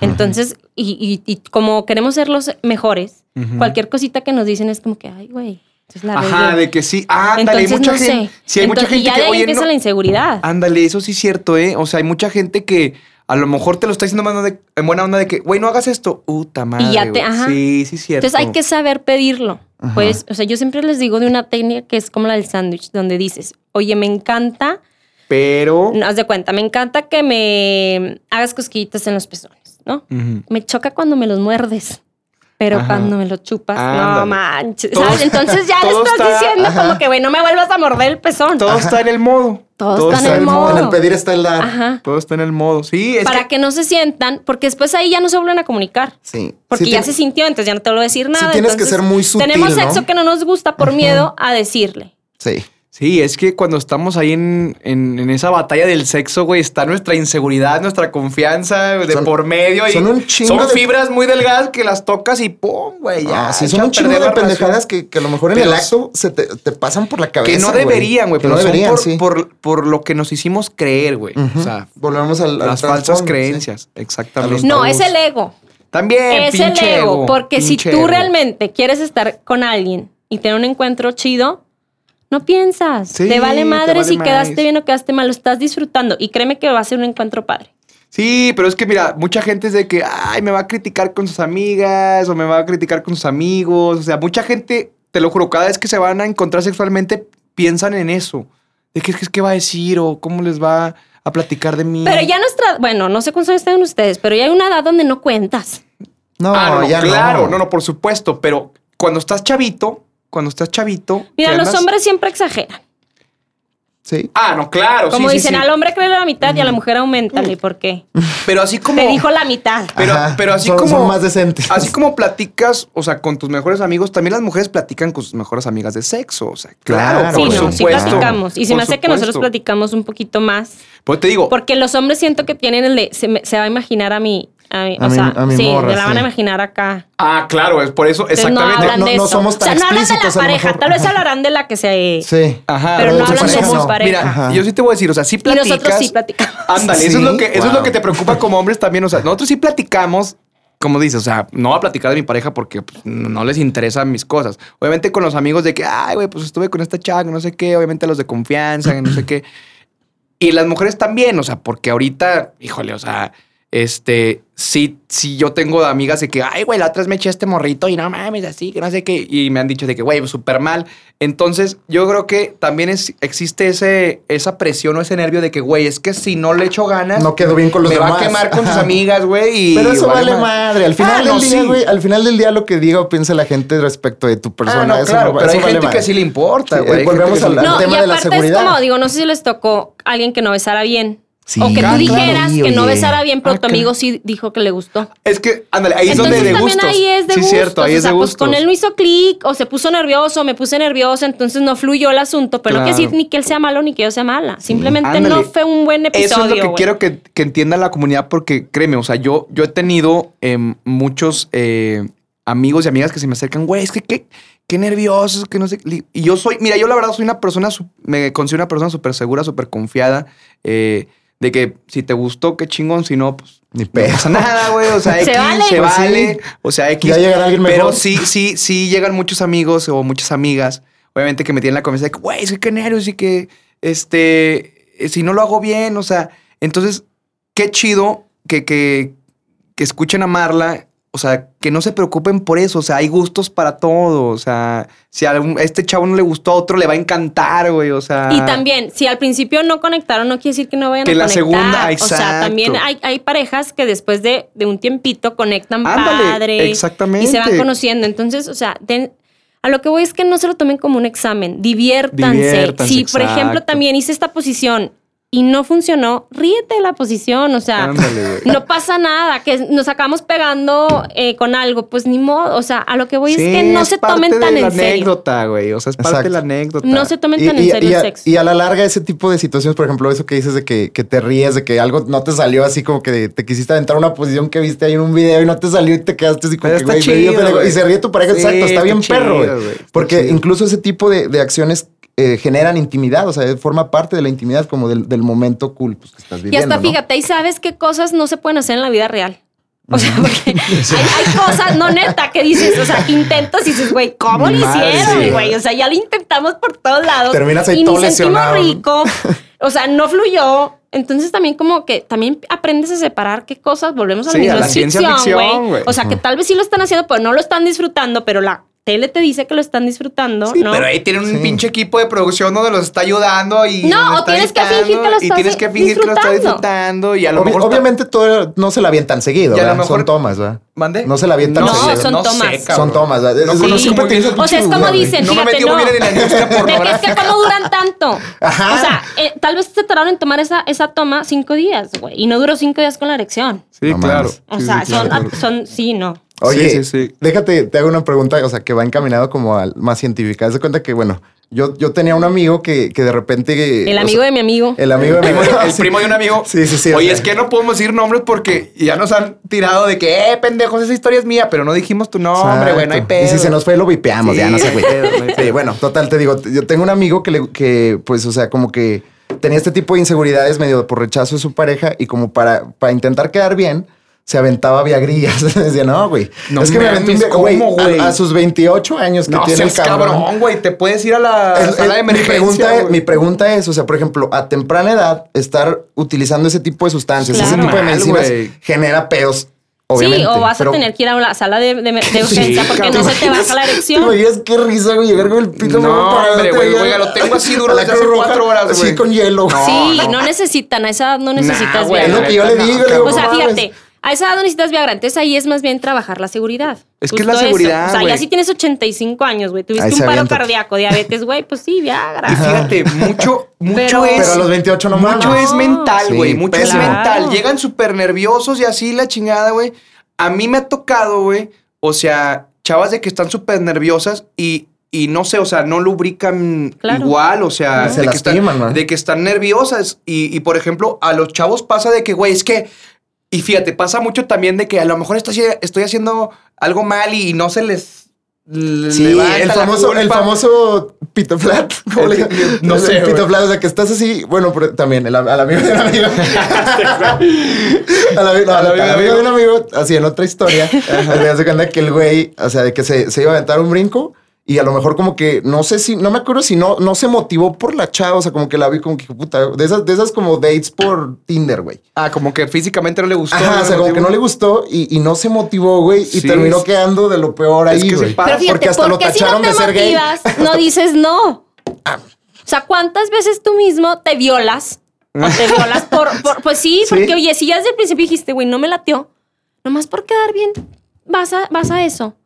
Entonces, y, y- y como queremos ser los mejores, cualquier cosita que nos dicen es como que, ay, güey, Ajá, regué". de que sí. Ándale, hay Entonces, mucha no gente. sé. Sí, hay mucha Entonces, y gente ya que, de ahí oye, empieza no- la inseguridad. Ándale, eso sí es cierto, ¿eh? O sea, hay mucha gente que a lo mejor te lo está diciendo más de- en buena onda de que, güey, no hagas esto. Puta madre. Y ya te- ajá. Sí, sí es cierto. Entonces hay que saber pedirlo. Ajá. Pues, o sea, yo siempre les digo de una técnica que es como la del sándwich, donde dices, oye, me encanta, Pero. no, haz de cuenta, me encanta que me hagas cosquillitas en los pezones, ¿no? Me choca cuando me los muerdes. Pero Ajá. cuando me lo chupas, no manches. Todo- ¿sabes? Entonces ya <laughs> le estás está- diciendo ajá. como que, güey, no me vuelvas a morder el pezón. Todo está en el modo. Todo está en el modo. En el pedir está el dar. Ajá. Todo está en el modo. Sí, es Para que. que no se sientan, porque después ahí ya no se vuelven a comunicar. Sí. Porque Sí, ya se sintió, entonces ya no te lo voy a decir nada. tienes que ser muy sutil, Tenemos ¿no? sexo que no nos gusta por miedo a decirle. Sí. Sí, es que cuando estamos ahí en, en- en esa batalla del sexo, güey, está nuestra inseguridad, nuestra confianza de Son- por medio. y son un chingo Son de- fibras muy delgadas que las tocas y ¡pum! güey. Ya, Ah, sí, son a un chingo de pendejadas que, que a lo mejor en Pero el acto se te, te pasan por la cabeza. Que no deberían, güey, pero no deberían, por, sí. por, por lo que nos hicimos creer, güey. O sea, Volvemos al las falsas trasfondo, sí. creencias. Exactamente. No, es el ego. También, es el ego. Porque si tú ego. realmente quieres estar con alguien y tener un encuentro chido, no piensas. Sí, te vale te madre vale si quedaste bien o quedaste mal. Lo estás disfrutando. Y créeme que va a ser un encuentro padre. Sí, pero es que mira, mucha gente es de que, ay, me va a criticar con sus amigas o me va a criticar con sus amigos. O sea, mucha gente, te lo juro, cada vez que se van a encontrar sexualmente, piensan en eso. De qué, qué, qué va a decir o cómo les va a platicar de mí. Pero ya nuestra, bueno, no sé cuántos años tengan ustedes, pero ya hay una edad donde no cuentas. No, Ah, no, no, ya claro, no. no, no, por supuesto. Pero cuando estás chavito, cuando estás chavito. Mira, los andas- hombres siempre exageran. Sí. Ah, no, claro. Como sí, dicen, sí. al hombre créele la mitad y a la mujer aumentale. ¿Por qué? <laughs> Pero así como. Te dijo la mitad. Pero, Ajá, pero así son- como. son más decentes. Así como platicas, o sea, con tus mejores amigos, también las mujeres platican con sus mejores amigas de sexo. O sea, claro, Claro, Sí, por no, sí platicamos. Y se por me hace que nosotros platicamos un poquito más. Pues te digo, Porque los hombres siento que tienen el de, se, me- se va a imaginar a mí. A, mí, A o mi- sea, a mi sí, morra, me la van sí. a imaginar acá. ah, claro, es por eso, Entonces, exactamente. No hablan No- de no eso. somos o sea, tan no hablan de la explícitos, a lo pareja. mejor. Tal vez hablarán de la que se. Sí. Ajá. Pero no de hablan de pareja sus no. parejas. Mira, Ajá. yo sí te voy a decir, o sea, sí Y platicas. nosotros sí platicamos. Ándale, eso, es Sí, lo que, eso es lo que te preocupa como hombres también. O sea, nosotros sí platicamos, como dices, o sea, no voy a platicar de mi pareja porque pues, no les interesan mis cosas. Obviamente con los amigos de que, ay, güey, pues estuve con esta chava, que no sé qué, obviamente los de confianza, que no sé qué. <clears throat> Y las mujeres también, o sea, porque ahorita, híjole, o sea, este, sí, sí, yo tengo amigas de que, ay, güey, la otra vez me eché este morrito y no mames, así, que no sé qué. Y me han dicho de que, güey, súper mal. Entonces, yo creo que también es, existe ese, esa presión o ese nervio de que, güey, es que si no le echo ganas, No quedó bien con los me demás. va a quemar con sus amigas, güey. y Pero eso vale madre. madre. Al final Ah, del no, día, sí. güey, al final del día lo que diga o piense la gente respecto de tu persona. Ah, no, eso claro, no- pero eso hay vale gente madre. que sí le importa, Sí, güey. volvemos al- sí- tema y de la aparte es seguridad. como, digo, no sé si les tocó alguien que no besara bien. Sí. o que tú claro. dijeras Sí, que no besara bien, pero Ah, tu amigo sí dijo que le gustó. Es que, ándale, ahí es Entonces donde de también gustos. ahí es de sí, gustos. cierto, ahí o es sea, de pues gustos. con él no hizo clic o se puso nervioso, me puse nerviosa, entonces no fluyó el asunto. Pero no quiere decir ni que él sea malo ni que yo sea mala. Simplemente Ándale. no fue un buen episodio. Eso es lo que quiero que, que entienda la comunidad porque créeme, o sea, yo, yo he tenido em, muchos, eh, amigos y amigas que se me acercan, güey, es que qué, qué nerviosos, que no sé. Y yo soy, mira, yo la verdad soy una persona, me considero una persona súper segura, súper confiada. Eh, de que si te gustó, qué chingón, si no, pues ni pasa <laughs> nada, güey. O sea, <laughs> X, se vale. Pues O sea, X. Ya llegará alguien mejor. Pero sí, sí, sí llegan muchos amigos o muchas amigas, obviamente que me tienen la confianza de que, güey, es que qué nervios y que, este, si no lo hago bien, o sea, entonces, qué chido que, que, que escuchen a Marla o sea, que no se preocupen por eso. O sea, hay gustos para todo. O sea, si a, este chavo no le gustó, a otro le va a encantar, güey. O sea. Y también, si al principio no conectaron, no quiere decir que no vayan a conectar. Que la segunda, exacto. O sea, también hay, hay parejas que después de, un tiempito conectan padre. Exactamente. Y se van conociendo. Entonces, o sea, a lo que voy es que no se lo tomen como un examen. Diviértanse. si, por ejemplo, también hice esta posición y no funcionó, ríete de la posición, o sea, no pasa nada, que nos acabamos pegando eh, con algo, pues ni modo, o sea, a lo que voy es que no se tomen tan en serio. anécdota, güey, o sea, es parte de la anécdota. No se tomen tan en serio el sexo. Y a la larga ese tipo de situaciones, por ejemplo, eso que dices de que, te ríes, de que algo no te salió así como que te quisiste aventar una posición que viste ahí en un video y no te salió y te quedaste así como que, güey, y se ríe tu pareja, exacto, está, bien perro, güey. Porque incluso ese tipo de, de acciones eh, generan intimidad, o sea, forma parte de la intimidad como del, momento cool pues, que estás viviendo. Y hasta fíjate, y sabes qué cosas no se pueden hacer en la vida real. O sea, porque hay, cosas, no neta, que dices, o sea, intentos y dices, güey, ¿cómo lo hicieron, güey? O sea, ya lo intentamos por todos lados. Terminas ahí y todo ni sentimos rico. <laughs> O sea, no fluyó. Entonces también como que también aprendes a separar qué cosas, volvemos a, sí, a la ciencia ficción, güey. O sea, que tal vez sí lo están haciendo, pero no lo están disfrutando, pero la tele te dice que lo están disfrutando, sí, Pero ahí tienen un pinche equipo de producción donde los está ayudando y. No, o tienes que fingir que lo estás Y tienes que fingir que lo está disfrutando. Y a lo mejor. Obviamente todo no se la tan seguido, ¿verdad? Son tomas, ¿verdad? ¿Mande? No se la avientan no, seguido. Son tomas. son tomas. No O sea, es como dicen, no fíjate, no. en la industria es que cómo duran tanto. Ajá. O sea, eh, tal vez se tardaron en tomar esa, esa toma cinco días, güey. Y no duró cinco días con la erección. Sí, claro. O sea, son, son, sí, no. Oye, sí, sí, déjate, te hago una pregunta, o sea, que va encaminado como al más científica. Haz de cuenta que, bueno, yo, yo tenía un amigo que, que de repente. El amigo de mi amigo. El amigo de mi amigo. El primo de un amigo. <laughs> Sí, sí, sí. Oye, es que no podemos decir nombres porque ya nos han tirado de que, eh, pendejos, esa historia es mía, pero no dijimos tu nombre, güey, no hay pedo. Y si se nos fue, lo vipeamos, ya no sé, <laughs> güey. Sí, bueno, total, te digo, yo tengo un amigo que, le, que, pues, o sea, como que tenía este tipo de inseguridades medio por rechazo de su pareja y como para, para intentar quedar bien se aventaba viagrillas. <laughs> Decía, no, güey. No es que me aventé un güey. A, sus 28 años que tiene el cabrón. güey. Te puedes ir a la sala de emergencia. Mi pregunta, es, mi pregunta es, o sea, por ejemplo, a temprana edad, estar utilizando ese tipo de sustancias, ese tipo de medicinas, genera pedos Obviamente, sí, o vas a tener que ir a la sala de, de, urgencia porque no se te baja la erección. ¿Te imaginas qué risa, güey? Llegar con el pito No, hombre, güey, oiga, lo tengo así <laughs> duro desde hace cuatro horas, güey. Así con hielo. sí, no. necesitan, a esa edad no necesitas nah, Es lo que yo le digo. o sea, fíjate, a esa edad no necesitas Viagra. Entonces ahí es más bien trabajar la seguridad. Es que es la seguridad. O sea, ya si tienes 85 años, güey, tuviste un paro cardíaco, diabetes, güey, pues sí, Viagra. Y fíjate, mucho, mucho es. Pero a los 28 no Mucho es mental, güey. mucho es mental. Llegan súper nerviosos y así la chingada, güey. A mí me ha tocado, güey. O sea, chavas de que están súper nerviosas y y no sé, o sea, no lubrican igual, o sea, de, que están, de, que están, nerviosas. Y, y, por ejemplo, a los chavos pasa de que, güey, es que y fíjate, pasa mucho también de que a lo mejor estoy, estoy haciendo algo mal y no se les Sí, el famoso, el famoso pito flat. no sé. El pito flat, o sea, que estás así. Bueno, también, el, al amigo de un amigo. <laughs> al, amigo, amigo de un amigo, así en otra historia. Me hace cuenta que el güey, o sea, de que se, se iba a aventar un brinco y a lo mejor como que, no sé si, no me acuerdo si no, no se motivó por la chava, o sea, como que la vi como que, puta, de esas, de esas como dates por Tinder, güey. Ah, como que físicamente no le gustó. Ajá, o sea, como que no le gustó y, no se motivó, güey, y terminó quedando de lo peor ahí, güey. porque hasta lo tacharon de ser gay. No dices no. Ah. O sea, ¿cuántas veces tú mismo te violas? O te violas por, pues <laughs> sí, porque oye, si ya desde el principio dijiste, güey, no me latió, nomás por quedar bien, vas a, vas a eso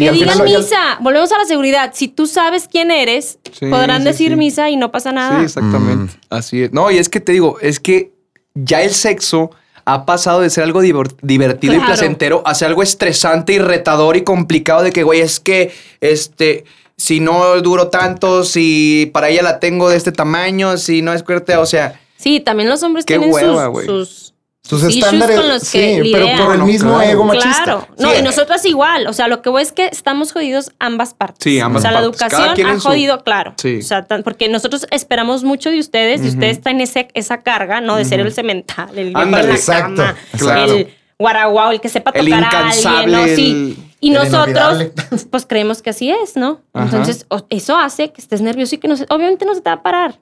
que digan misa. Volvemos a la seguridad. Si tú sabes quién eres, podrán decir misa y no pasa nada. Sí, exactamente. Mm. Así es. No, y es que te digo, es que ya el sexo ha pasado de ser algo divertido y placentero a ser algo estresante y retador y complicado de que, güey, es que, este, si no duro tanto, si para ella la tengo de este tamaño, si no es fuerte, o sea... Sí, también los hombres tienen sus sus issues estándares. con los sí, que pero por el No, mismo claro. ego machista. Claro, no, Sí, y nosotras igual. O sea, lo que voy es que estamos jodidos ambas partes. Sí, ambas O sea, la partes. Educación ha en su- jodido, claro. Sí. O sea, tan- porque nosotros esperamos mucho de ustedes y ustedes traen ese, esa carga, ¿no? De ser el cemental, el Ándale, en la exacto, cama, claro. el guaraguao, el que sepa El tocar a alguien, ¿no? el- Sí. Y el nosotros, <laughs> pues creemos que así es, ¿no? Ajá. Entonces, eso hace que estés nervioso y que no se, obviamente no se te va a parar.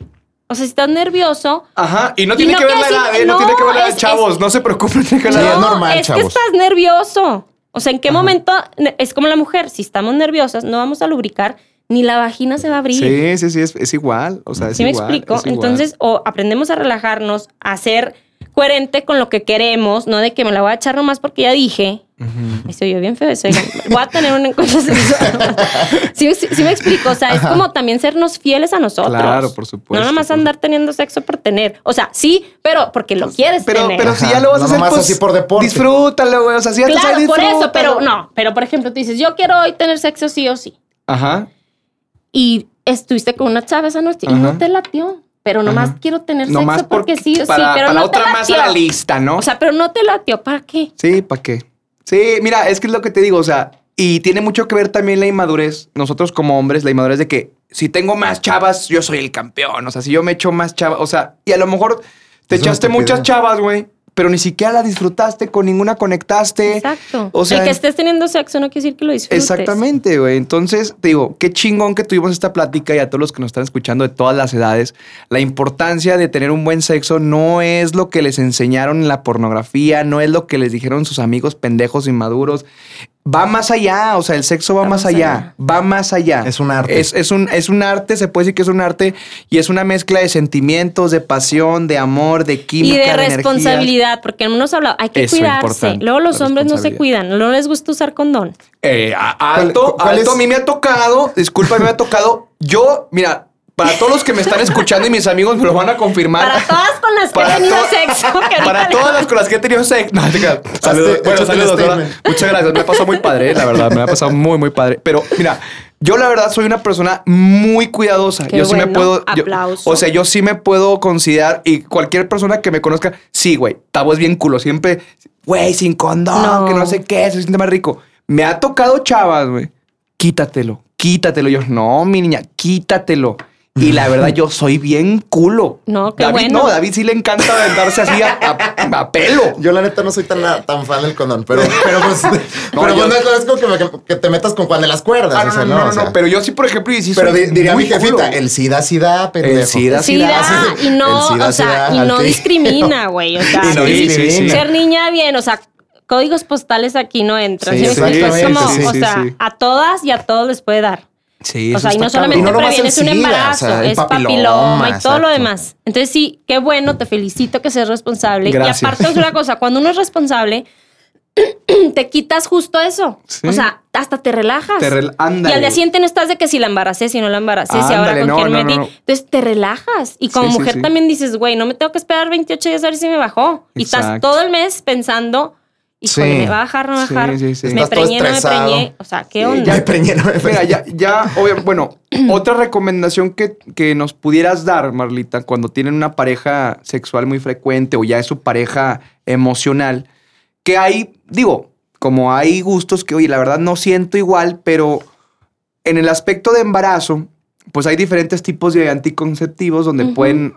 O sea, si estás nervioso, Ajá, y no Y tiene no que ver la edad, ¿eh? No, tiene que ver la edad, chavos. es- no se preocupen, tiene que ver la es edad. normal, es chavos. que estás nervioso. O sea, ¿en qué momento? Es como la mujer, si estamos nerviosas, no vamos a lubricar, ni la vagina se va a abrir. Sí, sí, sí, es, es igual. O sea, es ¿Sí me igual, explico? es igual. Entonces, o aprendemos a relajarnos, a ser coherente con lo que queremos, no de que me la voy a echar nomás porque ya dije. Ay, se oyó bien feo eso. Voy a tener un encuentro sexual. ¿Sí, sí, sí me explico? O sea, es como también sernos fieles a nosotros. Claro, por supuesto, No nada más andar teniendo sexo por tener. O sea, sí, pero porque lo quieres Pero, tener. pero si ya lo vas a hacer, pues, así por deporte. Disfrútalo, güey. O sea, si ya te Claro, sabes, por eso, pero no. Pero, por ejemplo, tú dices, yo quiero hoy tener sexo sí o sí. Ajá. Y estuviste con una chava esa noche y no te latió. Pero nomás Ajá. quiero tener Nomás sexo porque sí o sí. para, Pero para no te otra más a la lista, ¿no? O sea, pero no te latió. ¿Para qué? Sí, ¿para qué? Sí, mira, es que es lo que te digo, o sea, y tiene mucho que ver también la inmadurez, nosotros como hombres, la inmadurez de que si tengo más chavas, yo soy el campeón, o sea, si yo me echo más chavas, o sea, y a lo mejor te echaste muchas chavas, güey, pero ni siquiera la disfrutaste, con ninguna conectaste. Exacto. O sea, el que estés teniendo sexo no quiere decir que lo disfrutes. Exactamente, güey. Entonces, te digo, qué chingón que tuvimos esta plática y a todos los que nos están escuchando de todas las edades. La importancia de tener un buen sexo no es lo que les enseñaron en la pornografía, no es lo que les dijeron sus amigos pendejos inmaduros. Va más allá, o sea, el sexo va, Va más más allá, allá. va más allá. Es un arte. Es, es un, es un arte, se puede decir que es un arte y es una mezcla de sentimientos, de pasión, de amor, de química, Y de energías. responsabilidad, porque no nos hablado, hay que Eso, cuidarse. importante, Luego los la hombres no se cuidan, no les gusta usar condón. Eh, a- alto, ¿Cuál- cuál alto. es? A mí me ha tocado, disculpa, a mí me ha tocado. Yo, mira, para todos los que me están escuchando y mis amigos me lo van a confirmar. Para todas con las que he tenido sexo. <laughs> Para todas las con las que he tenido sexo. No. Saludos. Bueno, saludos. Muchas gracias. Me ha pasado muy padre, la verdad. Me ha pasado muy, muy padre. Pero mira, yo la verdad soy una persona muy cuidadosa. Qué yo sí me puedo. yo- Aplauso. o sea, yo sí me puedo considerar y cualquier persona que me conozca, sí, güey, Tabo es bien culo. Siempre, güey, sin condón, No. que no sé qué, se siente más rico. Me ha tocado chavas, güey. Quítatelo, quítatelo. Yo, no, mi niña, quítatelo. Y la verdad, yo soy bien culo. No, qué David, bueno. No, David sí le encanta darse así a, a- a pelo. Yo la neta no soy tan, tan fan del condón, pero, pero pues, <laughs> <laughs> pero yo- pues no es no como que, me- que te metas con Juan de las cuerdas. Ah, o sea, no, no, no, o no, sea, no, pero yo sí, por ejemplo, y sí pero soy diría muy mi jefita, culo. el SIDA, SIDA, pendejo. El SIDA, Sí, da, y no, El SIDA, o sea, SIDA, y no discrimina, <laughs> güey. O sea, Y no Sí, sí, ser niña bien, o sea, códigos postales aquí no entran. Es como, sí, o sea, sí. a todas y a todos les puede dar. Sí, o sea, y no solamente no previenes un embarazo, o sea, el es papiloma, papiloma y todo lo demás. Entonces sí, qué bueno, te felicito que seas responsable. Gracias. Y aparte es una <laughs> cosa, cuando uno es responsable, <clears throat> te quitas justo eso. Sí. O sea, hasta te relajas. Te rel- ándale. Y al día siguiente no estás de que si la embaracé, si no la embaracé, si ahora Ándale, con no, quién no, metí. Entonces te relajas. Y como Sí, mujer también dices, güey, no me tengo que esperar 28 días a ver si me bajó. Y estás todo el mes pensando, híjole, Sí. me va a bajar, no me va a Sí, bajar. sí, sí. Me preñé, no me preñé. O sea, ¿qué onda? Me preñé, no me Mira, preñé. ya, ya, bueno, <clears throat> otra recomendación que, que nos pudieras dar, Marlita, cuando tienen una pareja sexual muy frecuente o ya es su pareja emocional, que hay, digo, como hay gustos que, oye, la verdad no siento igual, pero en el aspecto de embarazo, pues hay diferentes tipos de anticonceptivos donde pueden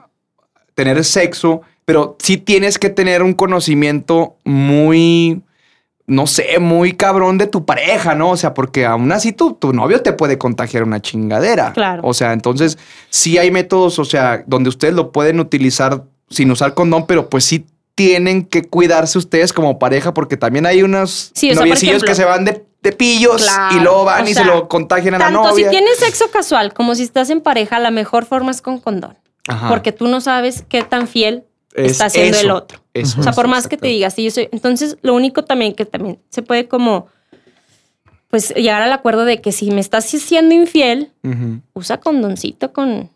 tener sexo, pero sí tienes que tener un conocimiento muy, no sé, muy cabrón de tu pareja, ¿no? O sea, porque aún así tu, tu novio te puede contagiar una chingadera. Claro. O sea, entonces sí hay métodos, o sea, donde ustedes lo pueden utilizar sin usar condón, pero pues sí tienen que cuidarse ustedes como pareja porque también hay unos Sí, o sea, por noviecillos ejemplo- que se van de, de pillos Claro, y luego van o y se lo contagian a la Tanto novia. si tienes sexo casual como si estás en pareja, la mejor forma es con condón. Ajá. Porque tú no sabes qué tan fiel Es está haciendo eso, el otro. eso, o sea, eso, por más que te digas, sí, yo soy. Entonces, lo único también que también se puede como. Pues llegar al acuerdo de que si me estás siendo infiel, usa condoncito con.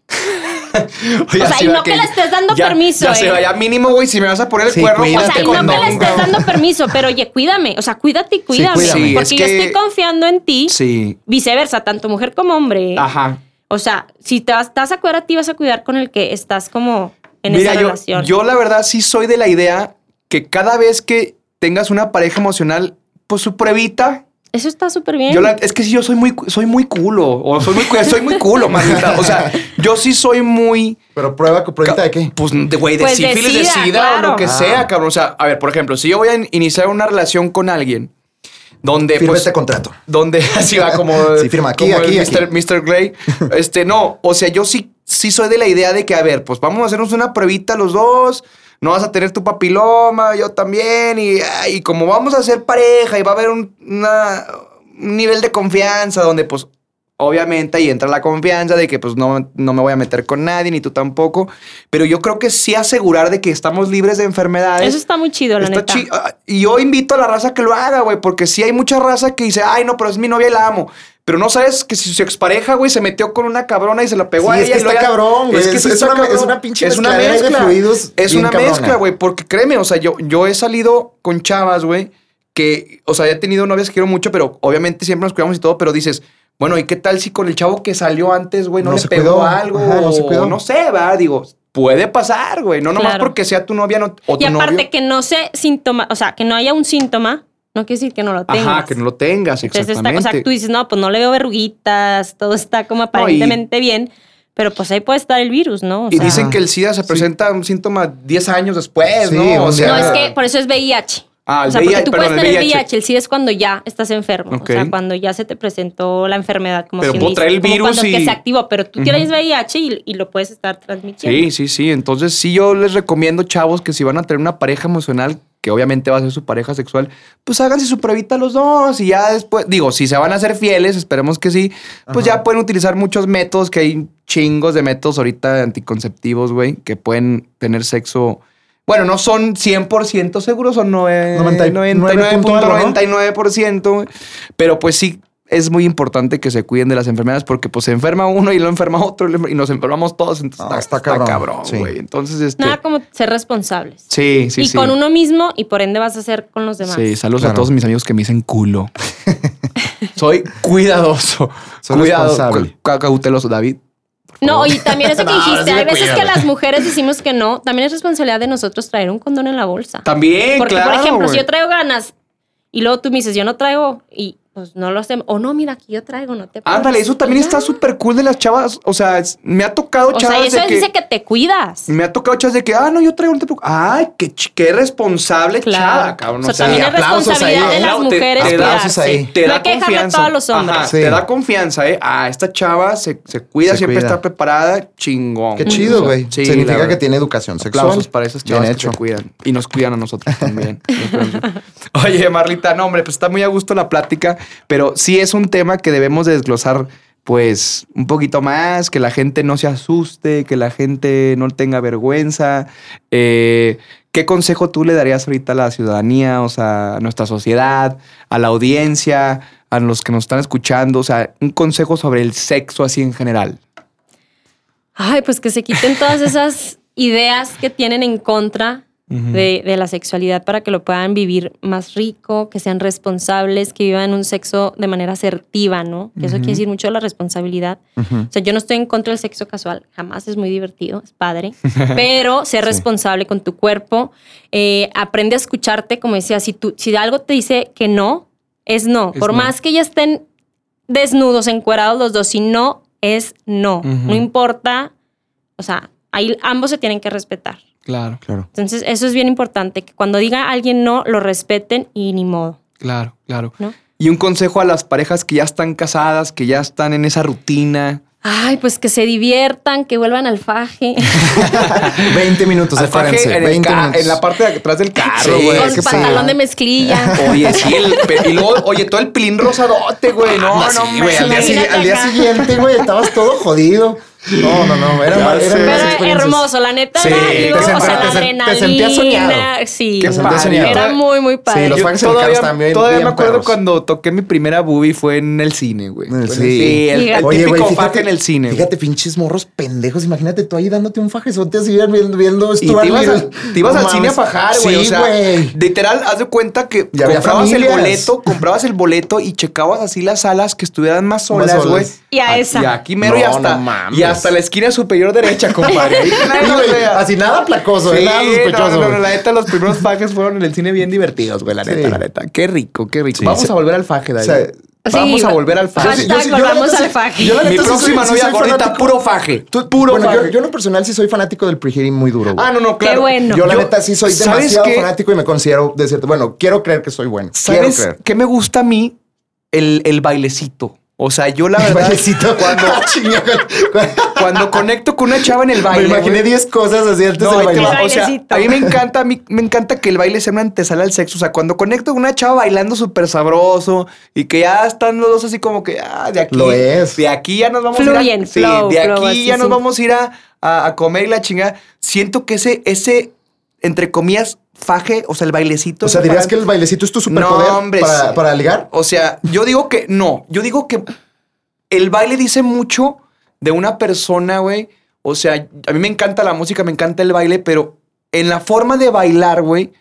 Oye, <laughs> O sea, y no que le estés dando ya- permiso, Ya se eh. vaya mínimo, güey, si me vas a poner el Sí, cuerno, O cuídate, sea, y no que le estés dando <laughs> permiso, pero oye, cuídame. O sea, cuídate y cuídame. cuídame. Sí, porque es yo que- estoy confiando en ti. Sí. Viceversa, tanto mujer como hombre. Ajá. O sea, si te vas, estás a cuidar a ti, vas a cuidar con el que estás como en Mira, esa yo, relación. yo la verdad sí soy de la idea que cada vez que tengas una pareja emocional, pues su pruebita. Eso está súper bien. Yo la- es que sí, yo soy muy, soy muy culo. O soy muy, <laughs> soy muy culo, manita. O sea, yo sí soy muy. Pero prueba, ¿pruebita de qué? Pues, de güey, de Pues sífilis, de sida, sida, o lo que Ah. sea, cabrón. O sea, a ver, por ejemplo, si yo voy a in- iniciar una relación con alguien donde. Firma pues, este contrato. donde <laughs> así va como. Sí, firma aquí, como el aquí, Mr. aquí. Mr. Grey. Este, no. O sea, yo sí, sí soy de la idea de que, a ver, pues vamos a hacernos una pruebita los dos. No vas a tener tu papiloma, yo también. Y, y como vamos a ser pareja y va a haber un, una- un nivel de confianza donde, pues, obviamente ahí entra la confianza de que, pues, no, no me voy a meter con nadie, ni tú tampoco. Pero yo creo que sí asegurar de que estamos libres de enfermedades. Eso está muy chido, la Está neta. chi- ah, Y yo invito a la raza que lo haga, güey, porque sí hay mucha raza que dice, ay, no, pero es mi novia y la amo. Pero no sabes que si su expareja, güey, se metió con una cabrona y se la pegó Sí, a es ella. que y luego está ya- cabrón, güey. que Es- sí es una- cabrón. es una pinche Es una mezcladera de mezcla. fluidos Es una cabrona. mezcla, güey, porque créeme, o sea, yo, yo he salido con chavas, güey, que, o sea, he tenido novias que quiero mucho, pero obviamente siempre nos cuidamos y todo, pero dices, bueno, ¿y qué tal si con el chavo que salió antes, güey, no, No le se pegó cuidó. algo? Ajá, no se cuidó. o no sé, va, digo, puede pasar, güey, no nomás Claro. porque sea tu novia no- o tu Y aparte novio. que no se síntoma, o sea, que no haya un síntoma, no quiere decir que no lo tengas. Ajá, que no lo tengas, Entonces está, exactamente. o sea, tú dices, no, pues no le veo verruguitas, todo está como aparentemente bien, pero pues ahí puede estar el virus, ¿no? O Y sea, dicen que el SIDA se presenta un síntoma 10 años después, Sí, ¿no? O sea, No, es que por eso es VIH. Ah, el o sea, VIH, porque tú perdón, puedes el tener VIH. VIH. el SIDA es cuando ya estás enfermo. Ok. O sea, cuando ya se te presentó la enfermedad, como Pero puedo traer el como virus cuando y- que se activó, pero tú tienes VIH y, y lo puedes estar transmitiendo. Sí, sí, sí. Entonces, sí, yo les recomiendo, chavos, que si van a tener una pareja emocional, que obviamente va a ser su pareja sexual, pues háganse su pruebita los dos y ya después, digo, si se van a ser fieles, esperemos que sí, pues ya pueden utilizar muchos métodos, que hay chingos de métodos ahorita anticonceptivos, güey, que pueden tener sexo. Bueno, no son 100% seguros, son nueve- 99.99%, güey. pero pues sí es muy importante que se cuiden de las enfermedades porque pues se enferma uno y lo enferma otro y nos enfermamos todos, entonces No, está, está está cabrón, sí. güey. Entonces, este... Nada como ser responsables. Sí, sí, y sí. con uno mismo y por ende vas a hacer con los demás. Sí, saludos a todos mis amigos que me dicen culo. <laughs> Soy cuidadoso. Soy Cuidado, responsable. cauteloso, David. No, y también eso <laughs> que No, dijiste, hay veces que las mujeres decimos que no, también es responsabilidad de nosotros traer un condón en la bolsa. También, Porque, claro. por ejemplo, si yo traigo ganas y luego tú me dices, yo no traigo, y pues no lo hacemos. O no, mira, aquí yo traigo, no te Ándale, eso también Ya. está súper cool de las chavas. O sea, es- me ha tocado O sea, chavas eso de que... dice que te cuidas. Me ha tocado chavas de que, ah, no, yo traigo, no te preocupes. Ay, qué, qué responsable Claro. chava, cabrón. O sea, también es aplausos responsabilidad ahí, de las Te- mujeres te da- aplausos ahí. te no da dejarle confianza. todo a los hombres. Ajá, Sí. Te da confianza, ¿eh? Ah, esta chava se, se cuida, Se siempre cuida. está preparada, chingón. Qué chido, güey. Sí, Significa que tiene educación sexual. Aplausos para esas chavas Bien que hecho. se cuidan. Y nos cuidan a nosotros también. <laughs> Oye, Marlita, no, hombre, pues está muy a gusto la plática, pero sí es un tema que debemos de desglosar, pues, un poquito más, que la gente no se asuste, que la gente no tenga vergüenza. Eh, ¿Qué consejo tú le darías ahorita a la ciudadanía, o sea, a nuestra sociedad, a la audiencia, a los que nos están escuchando? O sea, un consejo sobre el sexo así en general. Ay, pues que se quiten todas esas ideas que tienen en contra de, de la sexualidad para que lo puedan vivir más rico, que sean responsables, que vivan un sexo de manera asertiva, ¿no? Que eso quiere decir mucho la responsabilidad. O sea, yo no estoy en contra del sexo casual, jamás es muy divertido, es padre, <laughs> pero ser responsable con tu cuerpo, eh, aprende a escucharte, como decía, si, tú, si algo te dice que no, es no. Es Por no. más que ya estén desnudos, encuerados los dos, si no, es no. No importa, o sea, ahí ambos se tienen que respetar. Claro, Claro. Entonces, eso es bien importante, que cuando diga a alguien no, lo respeten y ni modo, claro, claro. ¿no? Y un consejo a las parejas que ya están casadas, que ya están en esa rutina. Ay, pues que se diviertan, que vuelvan al faje. <laughs> 20 minutos, Alfaje espérense. en, el 20 ca- minutos. en la parte de atrás del carro, Sí, güey. es con sí. pantalón de mezclilla. Oye, <laughs> sí, el, y luego, oye, todo el pilín rosadote, güey. No, no, Sí, güey, al, día, al siguiente, güey, estabas todo jodido. No, no, no. Era, Ya sé. malas Pero hermoso, la neta Sí, era, te digo, o sea, la te te adrenalina. sentías soñado. Sí, sentías soñado. era muy, muy padre. Sí, los el todavía, también todavía bien me acuerdo perros. cuando toqué mi primera boobie fue en el cine, güey. En sí. el, el Oye, típico faje en el cine. Fíjate, pinches morros pendejos. Imagínate tú ahí dándote un fajezote así viendo, viendo Y te ibas, te al cine a fajar, güey. Sí, o sea, güey. literal, haz de cuenta que Y había comprabas el boleto, comprabas el boleto y checabas así las salas que estuvieran más solas, güey. Y a esa. Y aquí mero y No, hasta. la esquina superior derecha, <laughs> compadre. Ahí Sí, güey. Así nada placoso, Sí, ¿eh? nada sospechoso. no, no, no, güey. la neta, los primeros <laughs> fajes fueron en el cine bien divertidos, güey, la Sí. neta, la neta. Qué rico, qué rico. Sí, Vamos sí. a volver al faje, David. O sea, Vamos Sí, a volver al faje. Yo yo volvamos neta al faje. yo la Mi próxima novia gordita, fanático. puro faje. Tú- puro bueno, faje. yo, yo en lo personal sí soy fanático del pre-hearing muy duro. güey. Ah, no, no, claro. bueno. Yo la Yo- neta sí soy ¿sabes demasiado qué? fanático y me considero de cierto. Bueno, quiero creer que soy bueno. Quiero ¿Sabes creer. qué me gusta a mí? El, el bailecito. O sea, yo la verdad, bailecito. <laughs> cuando, Chinga, cuando conecto con una chava en el baile. Me imaginé güey, 10 cosas así antes No, de ahí te va. bailar. O sea, a mí me encanta, a mí me encanta que el baile sea una antesala al sexo. O sea, cuando conecto con una chava bailando súper sabroso y que ya están los dos así como que, ah, de aquí. Lo es. De aquí ya nos vamos a ir a, sí, flow, de flow, aquí así, ya nos sí. vamos a ir a, a- a comer y la chingada. Siento que ese, ese, entre comillas, faje, o sea, el bailecito. O sea, para- dirías que el bailecito es tu superpoder No, hombre, para, sí. para ligar. O sea, yo digo que no. Yo digo que el baile dice mucho de una persona, güey. O sea, a mí me encanta la música, me encanta el baile, pero en la forma de bailar, güey,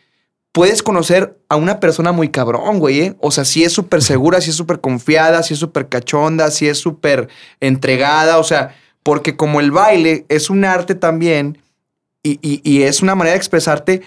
puedes conocer a una persona muy cabrón, güey. ¿eh? O sea, si es súper segura, si es súper confiada, si es súper cachonda, si es súper entregada. O sea, porque como el baile es un arte también y, y- y es una manera de expresarte,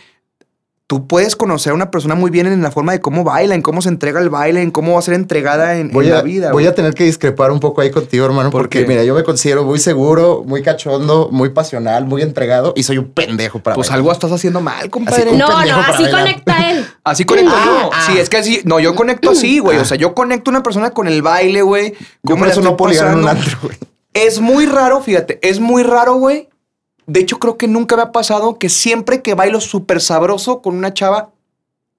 tú puedes conocer a una persona muy bien en la forma de cómo baila, en cómo se entrega el baile, en cómo va a ser entregada en, Voy en a, la vida. voy güey. a tener que discrepar un poco ahí contigo, hermano, ¿Por porque qué? mira, yo me considero muy seguro, muy cachondo, muy pasional, muy entregado y soy un pendejo para Pues bailar. algo estás haciendo mal, compadre. No, no, así bailar. conecta él. <laughs> Así conecto Ah, yo. ah. Sí, es que así. No, yo conecto así, güey. O sea, yo conecto a una persona con el baile, güey. Yo cómo por eso no puedo ligar en un antro, güey. Es muy raro, fíjate, es muy raro, güey. De hecho, creo que nunca me ha pasado que siempre que bailo súper sabroso con una chava,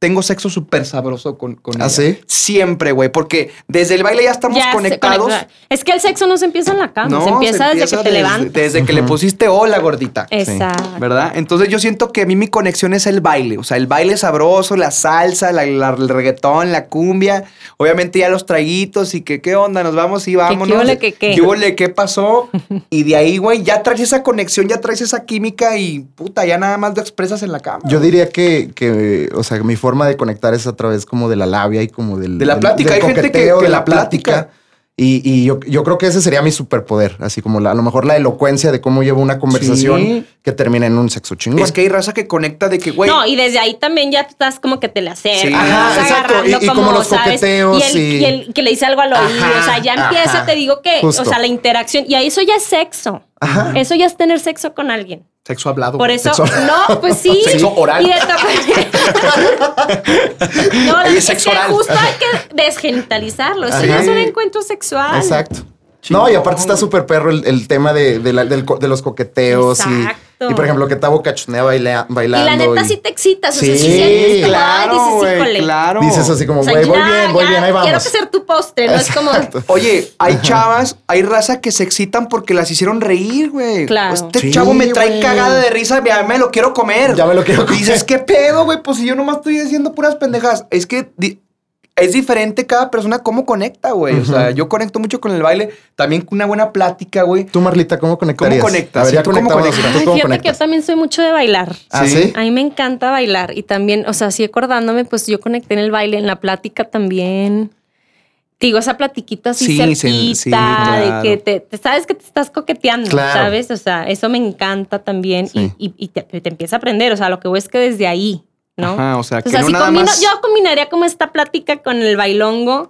tengo sexo súper sabroso con, con ¿Ah, ella. sí? Siempre, güey, porque desde el baile ya estamos Ya se conectados. conecta. Es que el sexo no se empieza en la cama, se empieza desde que te levantas. Desde que le pusiste hola, gordita. Exacto. ¿Verdad? Entonces yo siento que a mí mi conexión es el baile. O sea, el baile sabroso, la salsa, la- la- el reggaetón, la cumbia. Obviamente ya los traguitos y que qué onda, nos vamos y vámonos. qué ole, que qué. ¿Qué ole, qué pasó? <laughs> y de ahí, güey, ya traes esa conexión, ya traes esa química y puta, ya nada más lo expresas en la cama. Yo diría que, que, o sea, mi forma de conectar es a través como de la labia y como del... De la plática. del Hay gente que- que de la la plática. Y, y yo, yo creo que ese sería mi superpoder, así como la- a lo mejor la elocuencia de cómo llevo una conversación Sí. que termina en un sexo chingón. Es que hay raza que conecta de que, güey. No, y desde ahí también ya estás como que te le acercas, Sí. vas Ajá, exacto. agarrando Y- y como los coqueteos Y el, y- y el que le dice algo al oído, Ajá, o sea, ya empieza, ajá, te digo que, justo. o sea, la interacción, y ahí eso ya es sexo. Ajá. Eso ya es tener sexo con alguien. Sexo hablado. Por eso, Sexo- no, pues sí. <laughs> Sexo oral. Y de <laughs> no, es sexo que oral. justo hay que <laughs> desgenitalizarlo. Eso ya es un encuentro sexual. Exacto. Chingón. No, y aparte está súper perro el, el tema de, de la- del de los coqueteos y, Exacto. y, por ejemplo, que Tabo cachonea baila- Y bailando. la neta y sí te excitas. o sea, Sí, sí sientes como, ay, Claro, dices, híjole. claro. Dices así como, O sea, güey, voy bien, voy ya, bien, ahí vamos. Quiero que ser tu postre, ¿no? Es como. <laughs> Oye, hay chavas, hay raza que se excitan porque las hicieron reír, güey. Claro. Este Sí, chavo me trae cagada de risa, ya me lo quiero comer. Ya me lo quiero Y Dices, ¿qué pedo, güey? Pues si yo nomás estoy diciendo puras pendejas. Es que es diferente cada persona cómo conecta, güey. O sea, yo conecto mucho con el baile, también con una buena plática, güey. Tú, Marlita, ¿cómo conectarías? conectas? A ver, ya ¿tú cómo conectas? ¿Tú Ay, cómo fíjate que yo también soy mucho de bailar. ¿Ah, Sí. sí? A mí me encanta bailar y también, o sea, sí acordándome, pues yo conecté en el baile, en la plática también. Digo, esa platiquita así Sí, cerquita, sí, sí, claro. de que te, te sabes que te estás coqueteando, Claro. ¿sabes? O sea, eso me encanta también Sí. y, y- y te, te empieza a aprender. O sea, lo que voy es que desde ahí, ¿no? Ajá, o sea, Entonces, que no así nada combino- más... yo combinaría como esta plática con el bailongo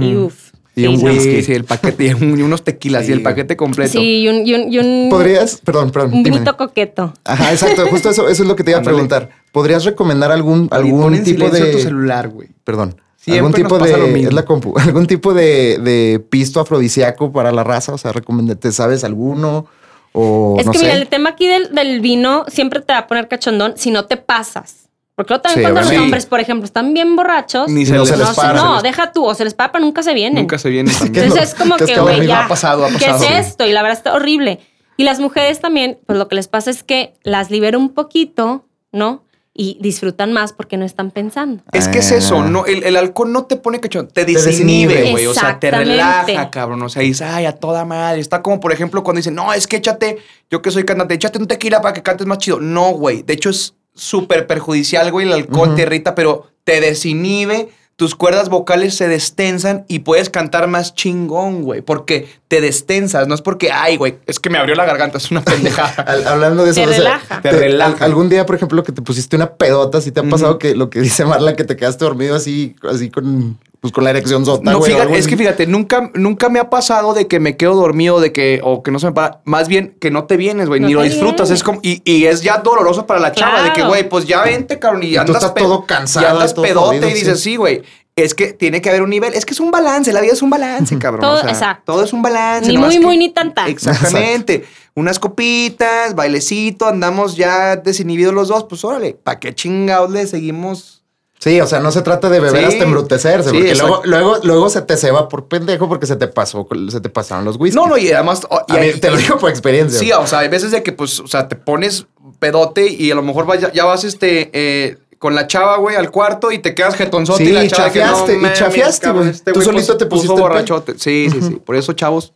y uff. Y un no. whisky. Sí, el paquete, y un- y unos tequilas y el paquete completo. Sí, y un, y un, y un- ¿Podrías? Perdón, perdón. un dime. vinito coqueto. Ajá, exacto. Justo eso, eso es lo que te iba a preguntar. ¿Podrías recomendar algún, algún en tipo de. tu celular, güey. Perdón. Siempre algún tipo nos pasa lo de. mismo. Es la compu. <laughs> Algún tipo de, de pisto afrodisíaco para la raza. O sea, ¿te sabes alguno? O Es no que sé. mira, el tema aquí del, del vino siempre te va a poner cachondón si no te pasas. Porque luego también Sí, cuando los hombres, por ejemplo, están bien borrachos, Ni no se les no, para. no, les- deja tú, o se les para, pero nunca se vienen. Nunca se viene que también. no- Entonces es como que güey, ya. Ha pasado, ha ¿Qué pasado. es esto? Y la verdad está horrible. Y las mujeres también, pues lo que les pasa es que las libera un poquito, ¿no? Y disfrutan más porque no están pensando. Es que es eso, Ah. no, el, el alcohol no te pone cachón, te desinhibe. güey. O sea, te relaja, cabrón. O sea, dices, ay, a toda madre. Está como, por ejemplo, cuando dicen, no, es que échate, yo que soy cantante, échate un tequila para que cantes más chido. No, güey. De hecho, es súper perjudicial, güey. El alcohol te irrita, pero te desinhibe, tus cuerdas vocales se destensan y puedes cantar más chingón, güey. Porque te destensas, no es porque, ay, güey, es que me abrió la garganta, es una <laughs> pendejada. hablando de eso, te relaja. te relaja. algún día, por ejemplo, que te pusiste una pedota, si te ha pasado que lo que dice Marla, que te quedaste dormido así, así con pues con la erección sota, No, fíjate, es que fíjate, nunca, nunca me ha pasado de que me quedo dormido, de que, o que no se me para. Más bien que no te vienes, güey, ni lo disfrutas. Es como, y, y, es ya doloroso para la chava, de que, güey, pues ya vente, cabrón, y, y andas estás todo cansado. Y andas pedote y dices, sí, güey. Es que tiene que haber un nivel. Es que es un balance. La vida es un balance, cabrón. Todo, exacto. Todo es un balance. Ni muy, muy, ni tan, tan. Exactamente. Unas copitas, bailecito, andamos ya desinhibidos los dos. Pues órale, ¿para qué chingados le seguimos Sí, o sea, no se trata de beber hasta embrutecerse, porque luego, luego, luego se te ceba por pendejo porque se te pasó, se te pasaron los whisky. No, no, y además. y, te lo digo por experiencia. Sí, o sea, hay veces de que, pues, o sea, te pones pedote y a lo mejor ya vas este. Eh, con la chava, güey, al cuarto y te quedas jetonzote sí, y la chava chafiaste, y chafiaste, güey. Este Tú solito te pusiste borrachote. Sí, sí, sí. Por eso, chavos,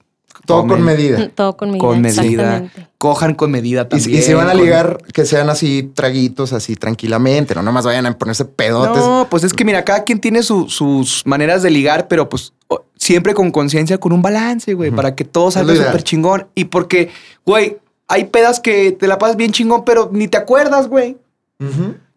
todo con medida. <laughs> Todo con medida. Con medida. Cojan con medida también. Y, si van a ligar, que sean así traguitos, así tranquilamente, no nomás vayan a ponerse pedotes. No, pues es que mira, cada quien tiene sus maneras de ligar, pero pues siempre con conciencia, con un balance, güey, para que todo salga súper chingón. Y porque, güey, hay pedas que te la pasas bien chingón, pero ni te acuerdas, güey.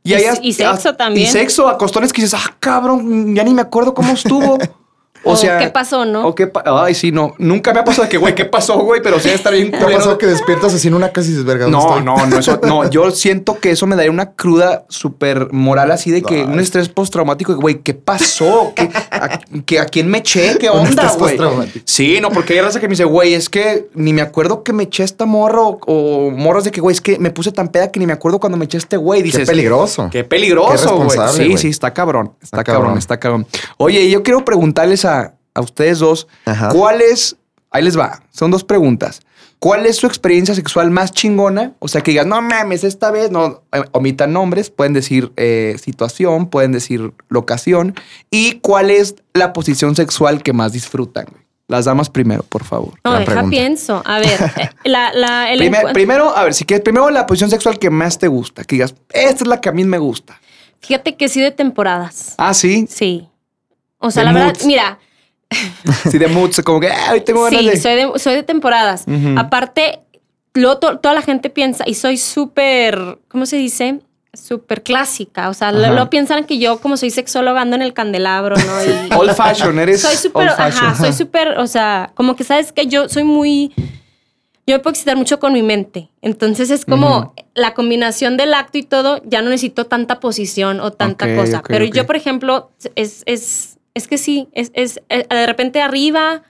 Y, y, sexo también. Y sexo, a costones que dices, ah, cabrón, ya ni me acuerdo cómo estuvo. <laughs> O, sea, ¿qué pasó, no? O qué Ay, sí, no. Nunca me ha pasado de que, güey, ¿qué pasó, güey? Pero sí está bien. ¿Qué pasó que despiertas así en una casi desvergada? No, no, no, eso, no. Yo siento que eso me daría una cruda súper moral así de que un estrés postraumático. Güey, ¿qué pasó? ¿Qué, a, que, ¿A quién me eché? ¿Qué onda, güey? Sí, no, porque hay raza que me dice, güey, es que ni me acuerdo que me eché esta morro o morros de que, güey, es que me puse tan peda que ni me acuerdo cuando me eché este güey. Dices, qué peligroso. Qué peligroso, güey. Sí, sí, está cabrón. Está, cabrón, está cabrón. Oye, yo quiero preguntarles a a ustedes dos, ¿cuál es, ahí les va, son dos preguntas. ¿Cuál es su experiencia sexual más chingona? O sea, que digas, no mames, esta vez no eh, omitan nombres, pueden decir eh, situación, pueden decir locación. ¿Y cuál es la posición sexual que más disfrutan? Las damas primero, por favor. No, deja pienso. A ver, <laughs> eh, la, la, el primero, a ver, si quieres, primero la posición sexual que más te gusta. Que digas, esta es la que a mí me gusta. Fíjate que sí de temporadas. Ah, sí. Sí. O sea, la verdad, mira, <laughs> sí, de moods, como que ay, tengo ganas sí, soy de, soy de temporadas. Aparte, luego toda la gente piensa, y soy súper, ¿cómo se dice? Súper clásica. O sea, luego piensan que yo, como soy sexóloga, ando en el candelabro, ¿no? Y, old fashion, eres. Soy súper, ajá, soy súper, o sea, como que sabes que yo soy muy. Yo me puedo excitar mucho con mi mente. Entonces es como la combinación del acto y todo, ya no necesito tanta posición o tanta cosa. Pero yo, por ejemplo, es, es es que sí, es, es, eh, de repente arriba,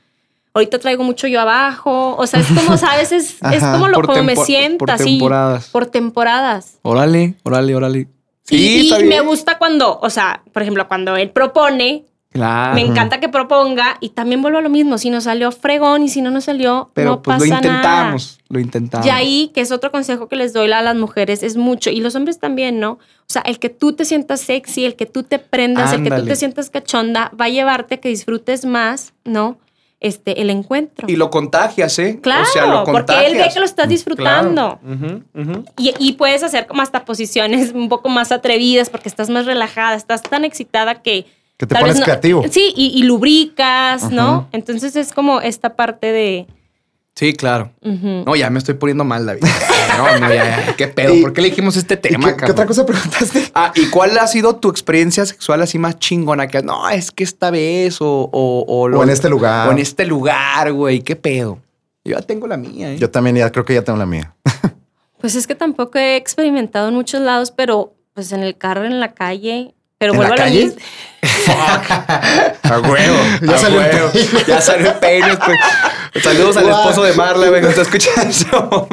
ahorita traigo mucho yo abajo. O sea, es como, ¿sabes? <laughs> Es, es como lo como me sienta. Por temporadas. por temporadas. Órale, órale, órale. Sí, y, me gusta cuando, o sea, por ejemplo, cuando él propone, Claro. Me encanta que proponga y también vuelvo a lo mismo. Si no salió fregón y si no nos salió, Pero no pues lo intentamos, lo intentamos. Y ahí, que es otro consejo que les doy a las mujeres, es mucho, y los hombres también, ¿no? O sea, el que tú te sientas sexy, el que tú te prendas, el que tú te sientas cachonda, va a llevarte a que disfrutes más, ¿no? Este, el encuentro. Y lo contagias, ¿eh? Claro, o sea, lo porque él ve que lo estás disfrutando. Y, y, puedes hacer como hasta posiciones un poco más atrevidas porque estás más relajada, estás tan excitada que que te pones creativo. Sí, y, lubricas, ¿no? Entonces es como esta parte de... Sí, claro. No, ya me estoy poniendo mal, David. <laughs> No, no, ya, ya. ¿Qué pedo? ¿Por qué elegimos este tema, qué, ¿Qué otra cosa preguntaste? Ah, ¿y cuál ha sido tu experiencia sexual así más chingona? Que no, es que esta vez o... O, o, en este lugar. O en este lugar, güey. ¿Qué pedo? Yo ya tengo la mía, ¿eh? Yo también ya creo que ya tengo la mía. <laughs> pues es que tampoco he experimentado en muchos lados, pero pues en el carro, en la calle, pero vuelvo a la calle? Fuck. A huevo. Ya salió huevo. Ya salió el peine. Pues. Saludos al esposo de Marla, güey, que está escuchando eso.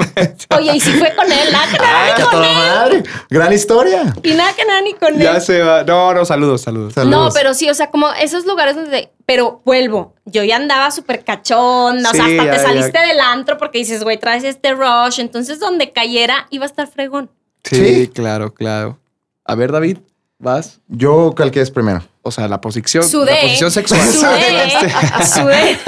Oye, y si fue con él, nada que nada ah, con él. Madre. Gran historia. Y nada que nada ni con él. Ya se va. No, no, saludos, saludos. No, pero sí, o sea, como esos lugares donde. Pero vuelvo. Yo ya andaba súper cachonda. o sea, hasta te saliste del antro porque dices, güey, traes este rush. Entonces, donde cayera, iba a estar fregón. sí, claro, claro. A ver, David. ¿Vas? Yo, ¿cuál es primero? O sea, la posición, Sudé. la posición sexual. <laughs> Sudé. <laughs> Sudé.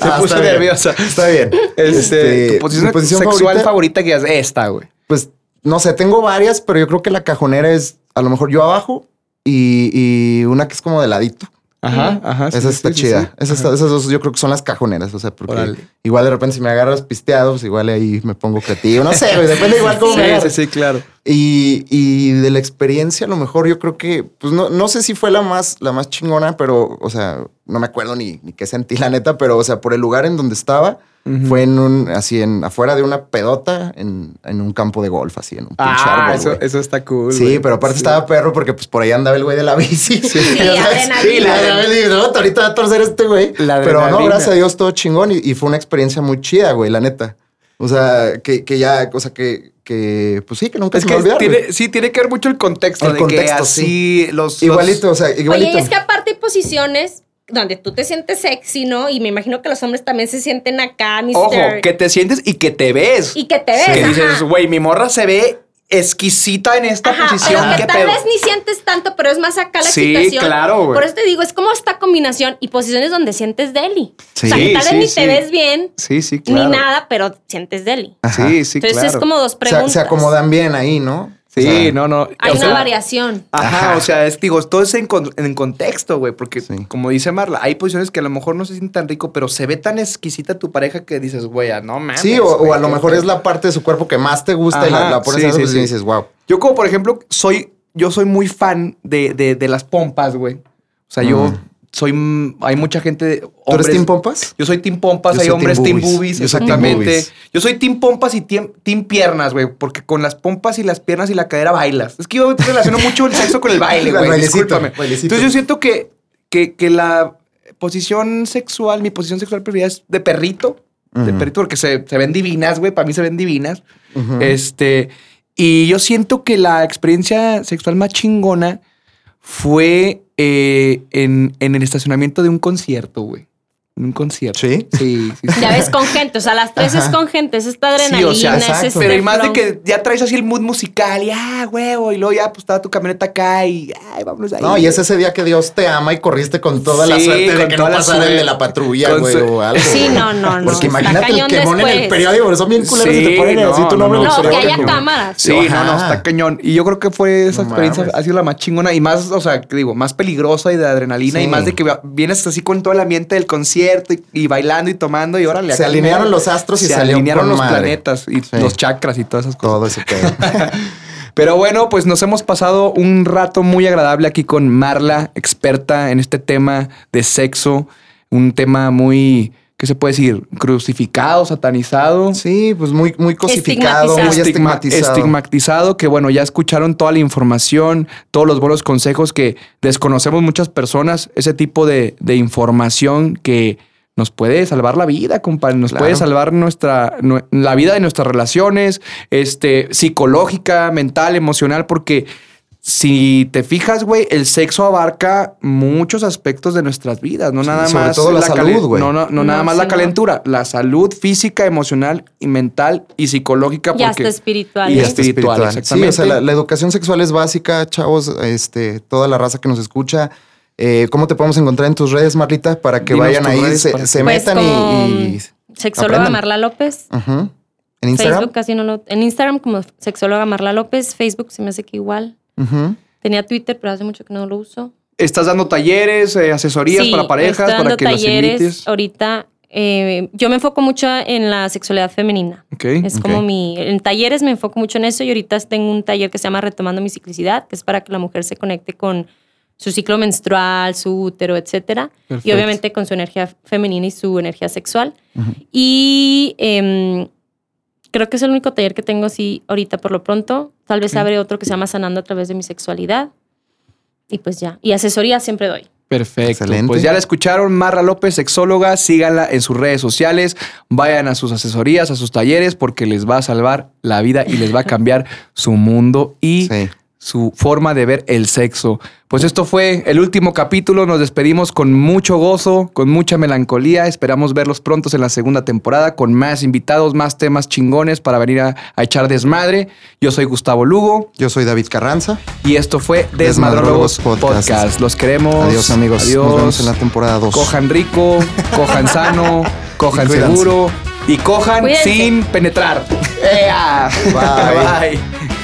Se ah, puso nerviosa. Está bien. Este, este, tu posición, sexual favorita, que es esta, güey. Pues no sé, tengo varias, pero yo creo que la cajonera es a lo mejor yo abajo y, y una que es como de ladito. Ajá, ajá. esa está chida. Esas, esas dos yo creo que son las cajoneras. O sea, porque igual de repente si me agarras pisteado, pues igual ahí me pongo creativo. No sé, güey, depende igual cómo me Sí, agarres. sí, sí, claro. Y, y de la experiencia, a lo mejor yo creo que, pues no, no sé si fue la más, la más chingona, pero, o sea, no me acuerdo ni, ni qué sentí, la neta, pero, o sea, por el lugar en donde estaba, fue en un, así, en afuera de una pedota, en, en un campo de golf, así, en un pinche Ah, árbol, eso, eso está cool. Sí, pero aparte Sí. estaba perro porque pues por ahí andaba el güey de la bici. Sí. <laughs> Sí, la ahorita va a torcer este güey. La Pero no, gracias a Dios, todo chingón. Y, y fue una experiencia muy chida, güey, la neta. O sea, que, que ya, o sea, que, que, pues sí, que nunca Es se que me olvidó. tiene, sí, tiene que ver mucho el contexto El de que contexto, así los... Igualito, o sea, igualito. Oye, y es que aparte hay posiciones donde tú te sientes sexy, ¿no? Y me imagino que los hombres también se sienten acá, Mr. Ojo, que te sientes y que te ves. Y que te ves, Que ajá. dices, güey, mi morra se ve exquisita en esta Ajá, posición. pero que ¿Qué tal pedo? vez ni sientes tanto, pero es más acá la Sí, excitación. claro, güey. Por eso te digo, es como esta combinación y posiciones donde sientes deli. Sí. O sea, que Sí, tal vez sí, ni sí. te ves bien, Sí, sí, claro. ni nada, pero sientes deli. Ajá. Sí, sí, Entonces claro. es como dos se, preguntas. se acomodan bien ahí, ¿no? Sí, O sea, no, no. Hay o una sea, variación. Ajá, Ajá. o sea, es, digo, todo es en, con- en contexto, güey, porque Sí. como dice Marla, hay posiciones que a lo mejor no se sienten tan rico, pero se ve tan exquisita tu pareja que dices, güey, ah, no mames. Sí, o, a lo mejor pedo". es la parte de su cuerpo que más te gusta y la, la pones sí, en esa sí, posición y dices, wow. Yo como, por ejemplo, soy, yo soy muy fan de, de, de las pompas, güey. O sea, yo. Soy, hay mucha gente, ¿Tú eres hombres- Team Pompas? Yo soy team pompas, Yo hay hombres team team boobies. team exactamente. Yo soy team pompas y team, team piernas, güey, porque con las pompas y las piernas y la cadera bailas. Es que yo relaciono mucho el sexo con el baile, <laughs> güey. Discúlpame. bailecito. Entonces yo siento que, que, que la posición sexual, mi posición sexual preferida es de perrito. De perrito, porque se, se ven divinas, güey. Para mí se ven divinas. Este, y yo siento que la experiencia sexual más chingona fue eh, en, en el estacionamiento de un concierto, güey. En un concierto. ¿Sí? Sí, sí, sí. Ya ves con gente, o sea, las tres Ajá. es con gente, es esta Sí, adrenalina, o sea, es este Pero y más de flow. que ya traes así el mood musical y ah, huevo, y luego ya pues estaba tu camioneta acá y ay, vámonos ahí. No, y es ese día que Dios te ama y corriste con toda la Sí, suerte de que no pasara el de la patrulla, güey, su- o algo. Sí, no, no, no. Porque Está imagínate el cañón quemón en el periódico, pero son bien culeros y Sí, te ponen así no, tu nombre No, que haya cámaras. Sí, no, no, está cañón. Y yo creo que fue esa experiencia ha sido la más chingona y más, o sea, que digo, más peligrosa y de adrenalina Sí. y más de que vienes así con todo el ambiente del concierto y, y bailando y tomando y órale. Se alinearon los astros y se salió alinearon los madre. planetas y Sí. los chakras y todas esas cosas. Todo ese pedo. <laughs> Pero bueno, pues nos hemos pasado un rato muy agradable aquí con Marla, experta en este tema de sexo, un tema muy, ¿qué se puede decir? Crucificado, satanizado. Sí, pues muy, muy cosificado, muy Estigmatizado. Estigma- estigmatizado. estigmatizado, que bueno, ya escucharon toda la información, todos los buenos consejos que desconocemos muchas personas, ese tipo de, de información que nos puede salvar la vida, compadre, nos Claro. puede salvar nuestra, nue- la vida de nuestras relaciones, este, psicológica, mental, emocional, porque si te fijas, güey, el sexo abarca muchos aspectos de nuestras vidas, no Sí, nada sobre más todo la salud, güey. No, no, no, nada más sí, la no. calentura, la salud física, emocional y mental y psicológica. Y hasta porque- espiritual. y ¿eh? hasta espiritual, Sí, o exactamente. sea, la, la educación sexual es básica, chavos, este, toda la raza que nos escucha. Eh, ¿Cómo te podemos encontrar en tus redes, Marlita? Para que Dinos vayan ahí, redes se, Pues metan con y, y- Sexóloga aprendan. Marla López. Ujú. ¿En Instagram? Facebook casi no lo... En Instagram como sexóloga Marla López. Facebook se me hace que igual. Tenía Twitter, pero hace mucho que no lo uso. Estás dando talleres, eh, asesorías Sí, para parejas, estoy para que los talleres invites. ahorita. eh, yo me enfoco mucho en la sexualidad femenina. Ok. Es como mi... En talleres me enfoco mucho en eso y ahorita tengo un taller que se llama Retomando mi ciclicidad, que es para que la mujer se conecte con su ciclo menstrual, su útero, etcétera. Y obviamente con su energía femenina y su energía sexual. Y em, creo que es el único taller que tengo así ahorita por lo pronto. Tal vez Ok. abre otro que se llama Sanando a través de mi sexualidad. Y pues ya. Y asesoría siempre doy. Perfecto. Excelente. Pues ya la escucharon, Marra López, sexóloga. Síganla en sus redes sociales. Vayan a sus asesorías, a sus talleres, porque les va a salvar la vida y les va a <laughs> cambiar su mundo y Sí. Su forma de ver el sexo. Pues esto fue el último capítulo. Nos despedimos con mucho gozo, con mucha melancolía. Esperamos verlos prontos en la segunda temporada con más invitados, más temas chingones para venir a, a echar desmadre. Yo soy Gustavo Lugo Yo soy David Carranza. y esto fue Desmadrólogos Podcast. Podcast. Los queremos. Adiós, amigos. Adiós. Nos vemos en la temporada 2. Cojan rico, <laughs> cojan sano, cojan Y seguro y cojan Cuídense. sin penetrar. ¡Ea! Bye. <laughs> Bye.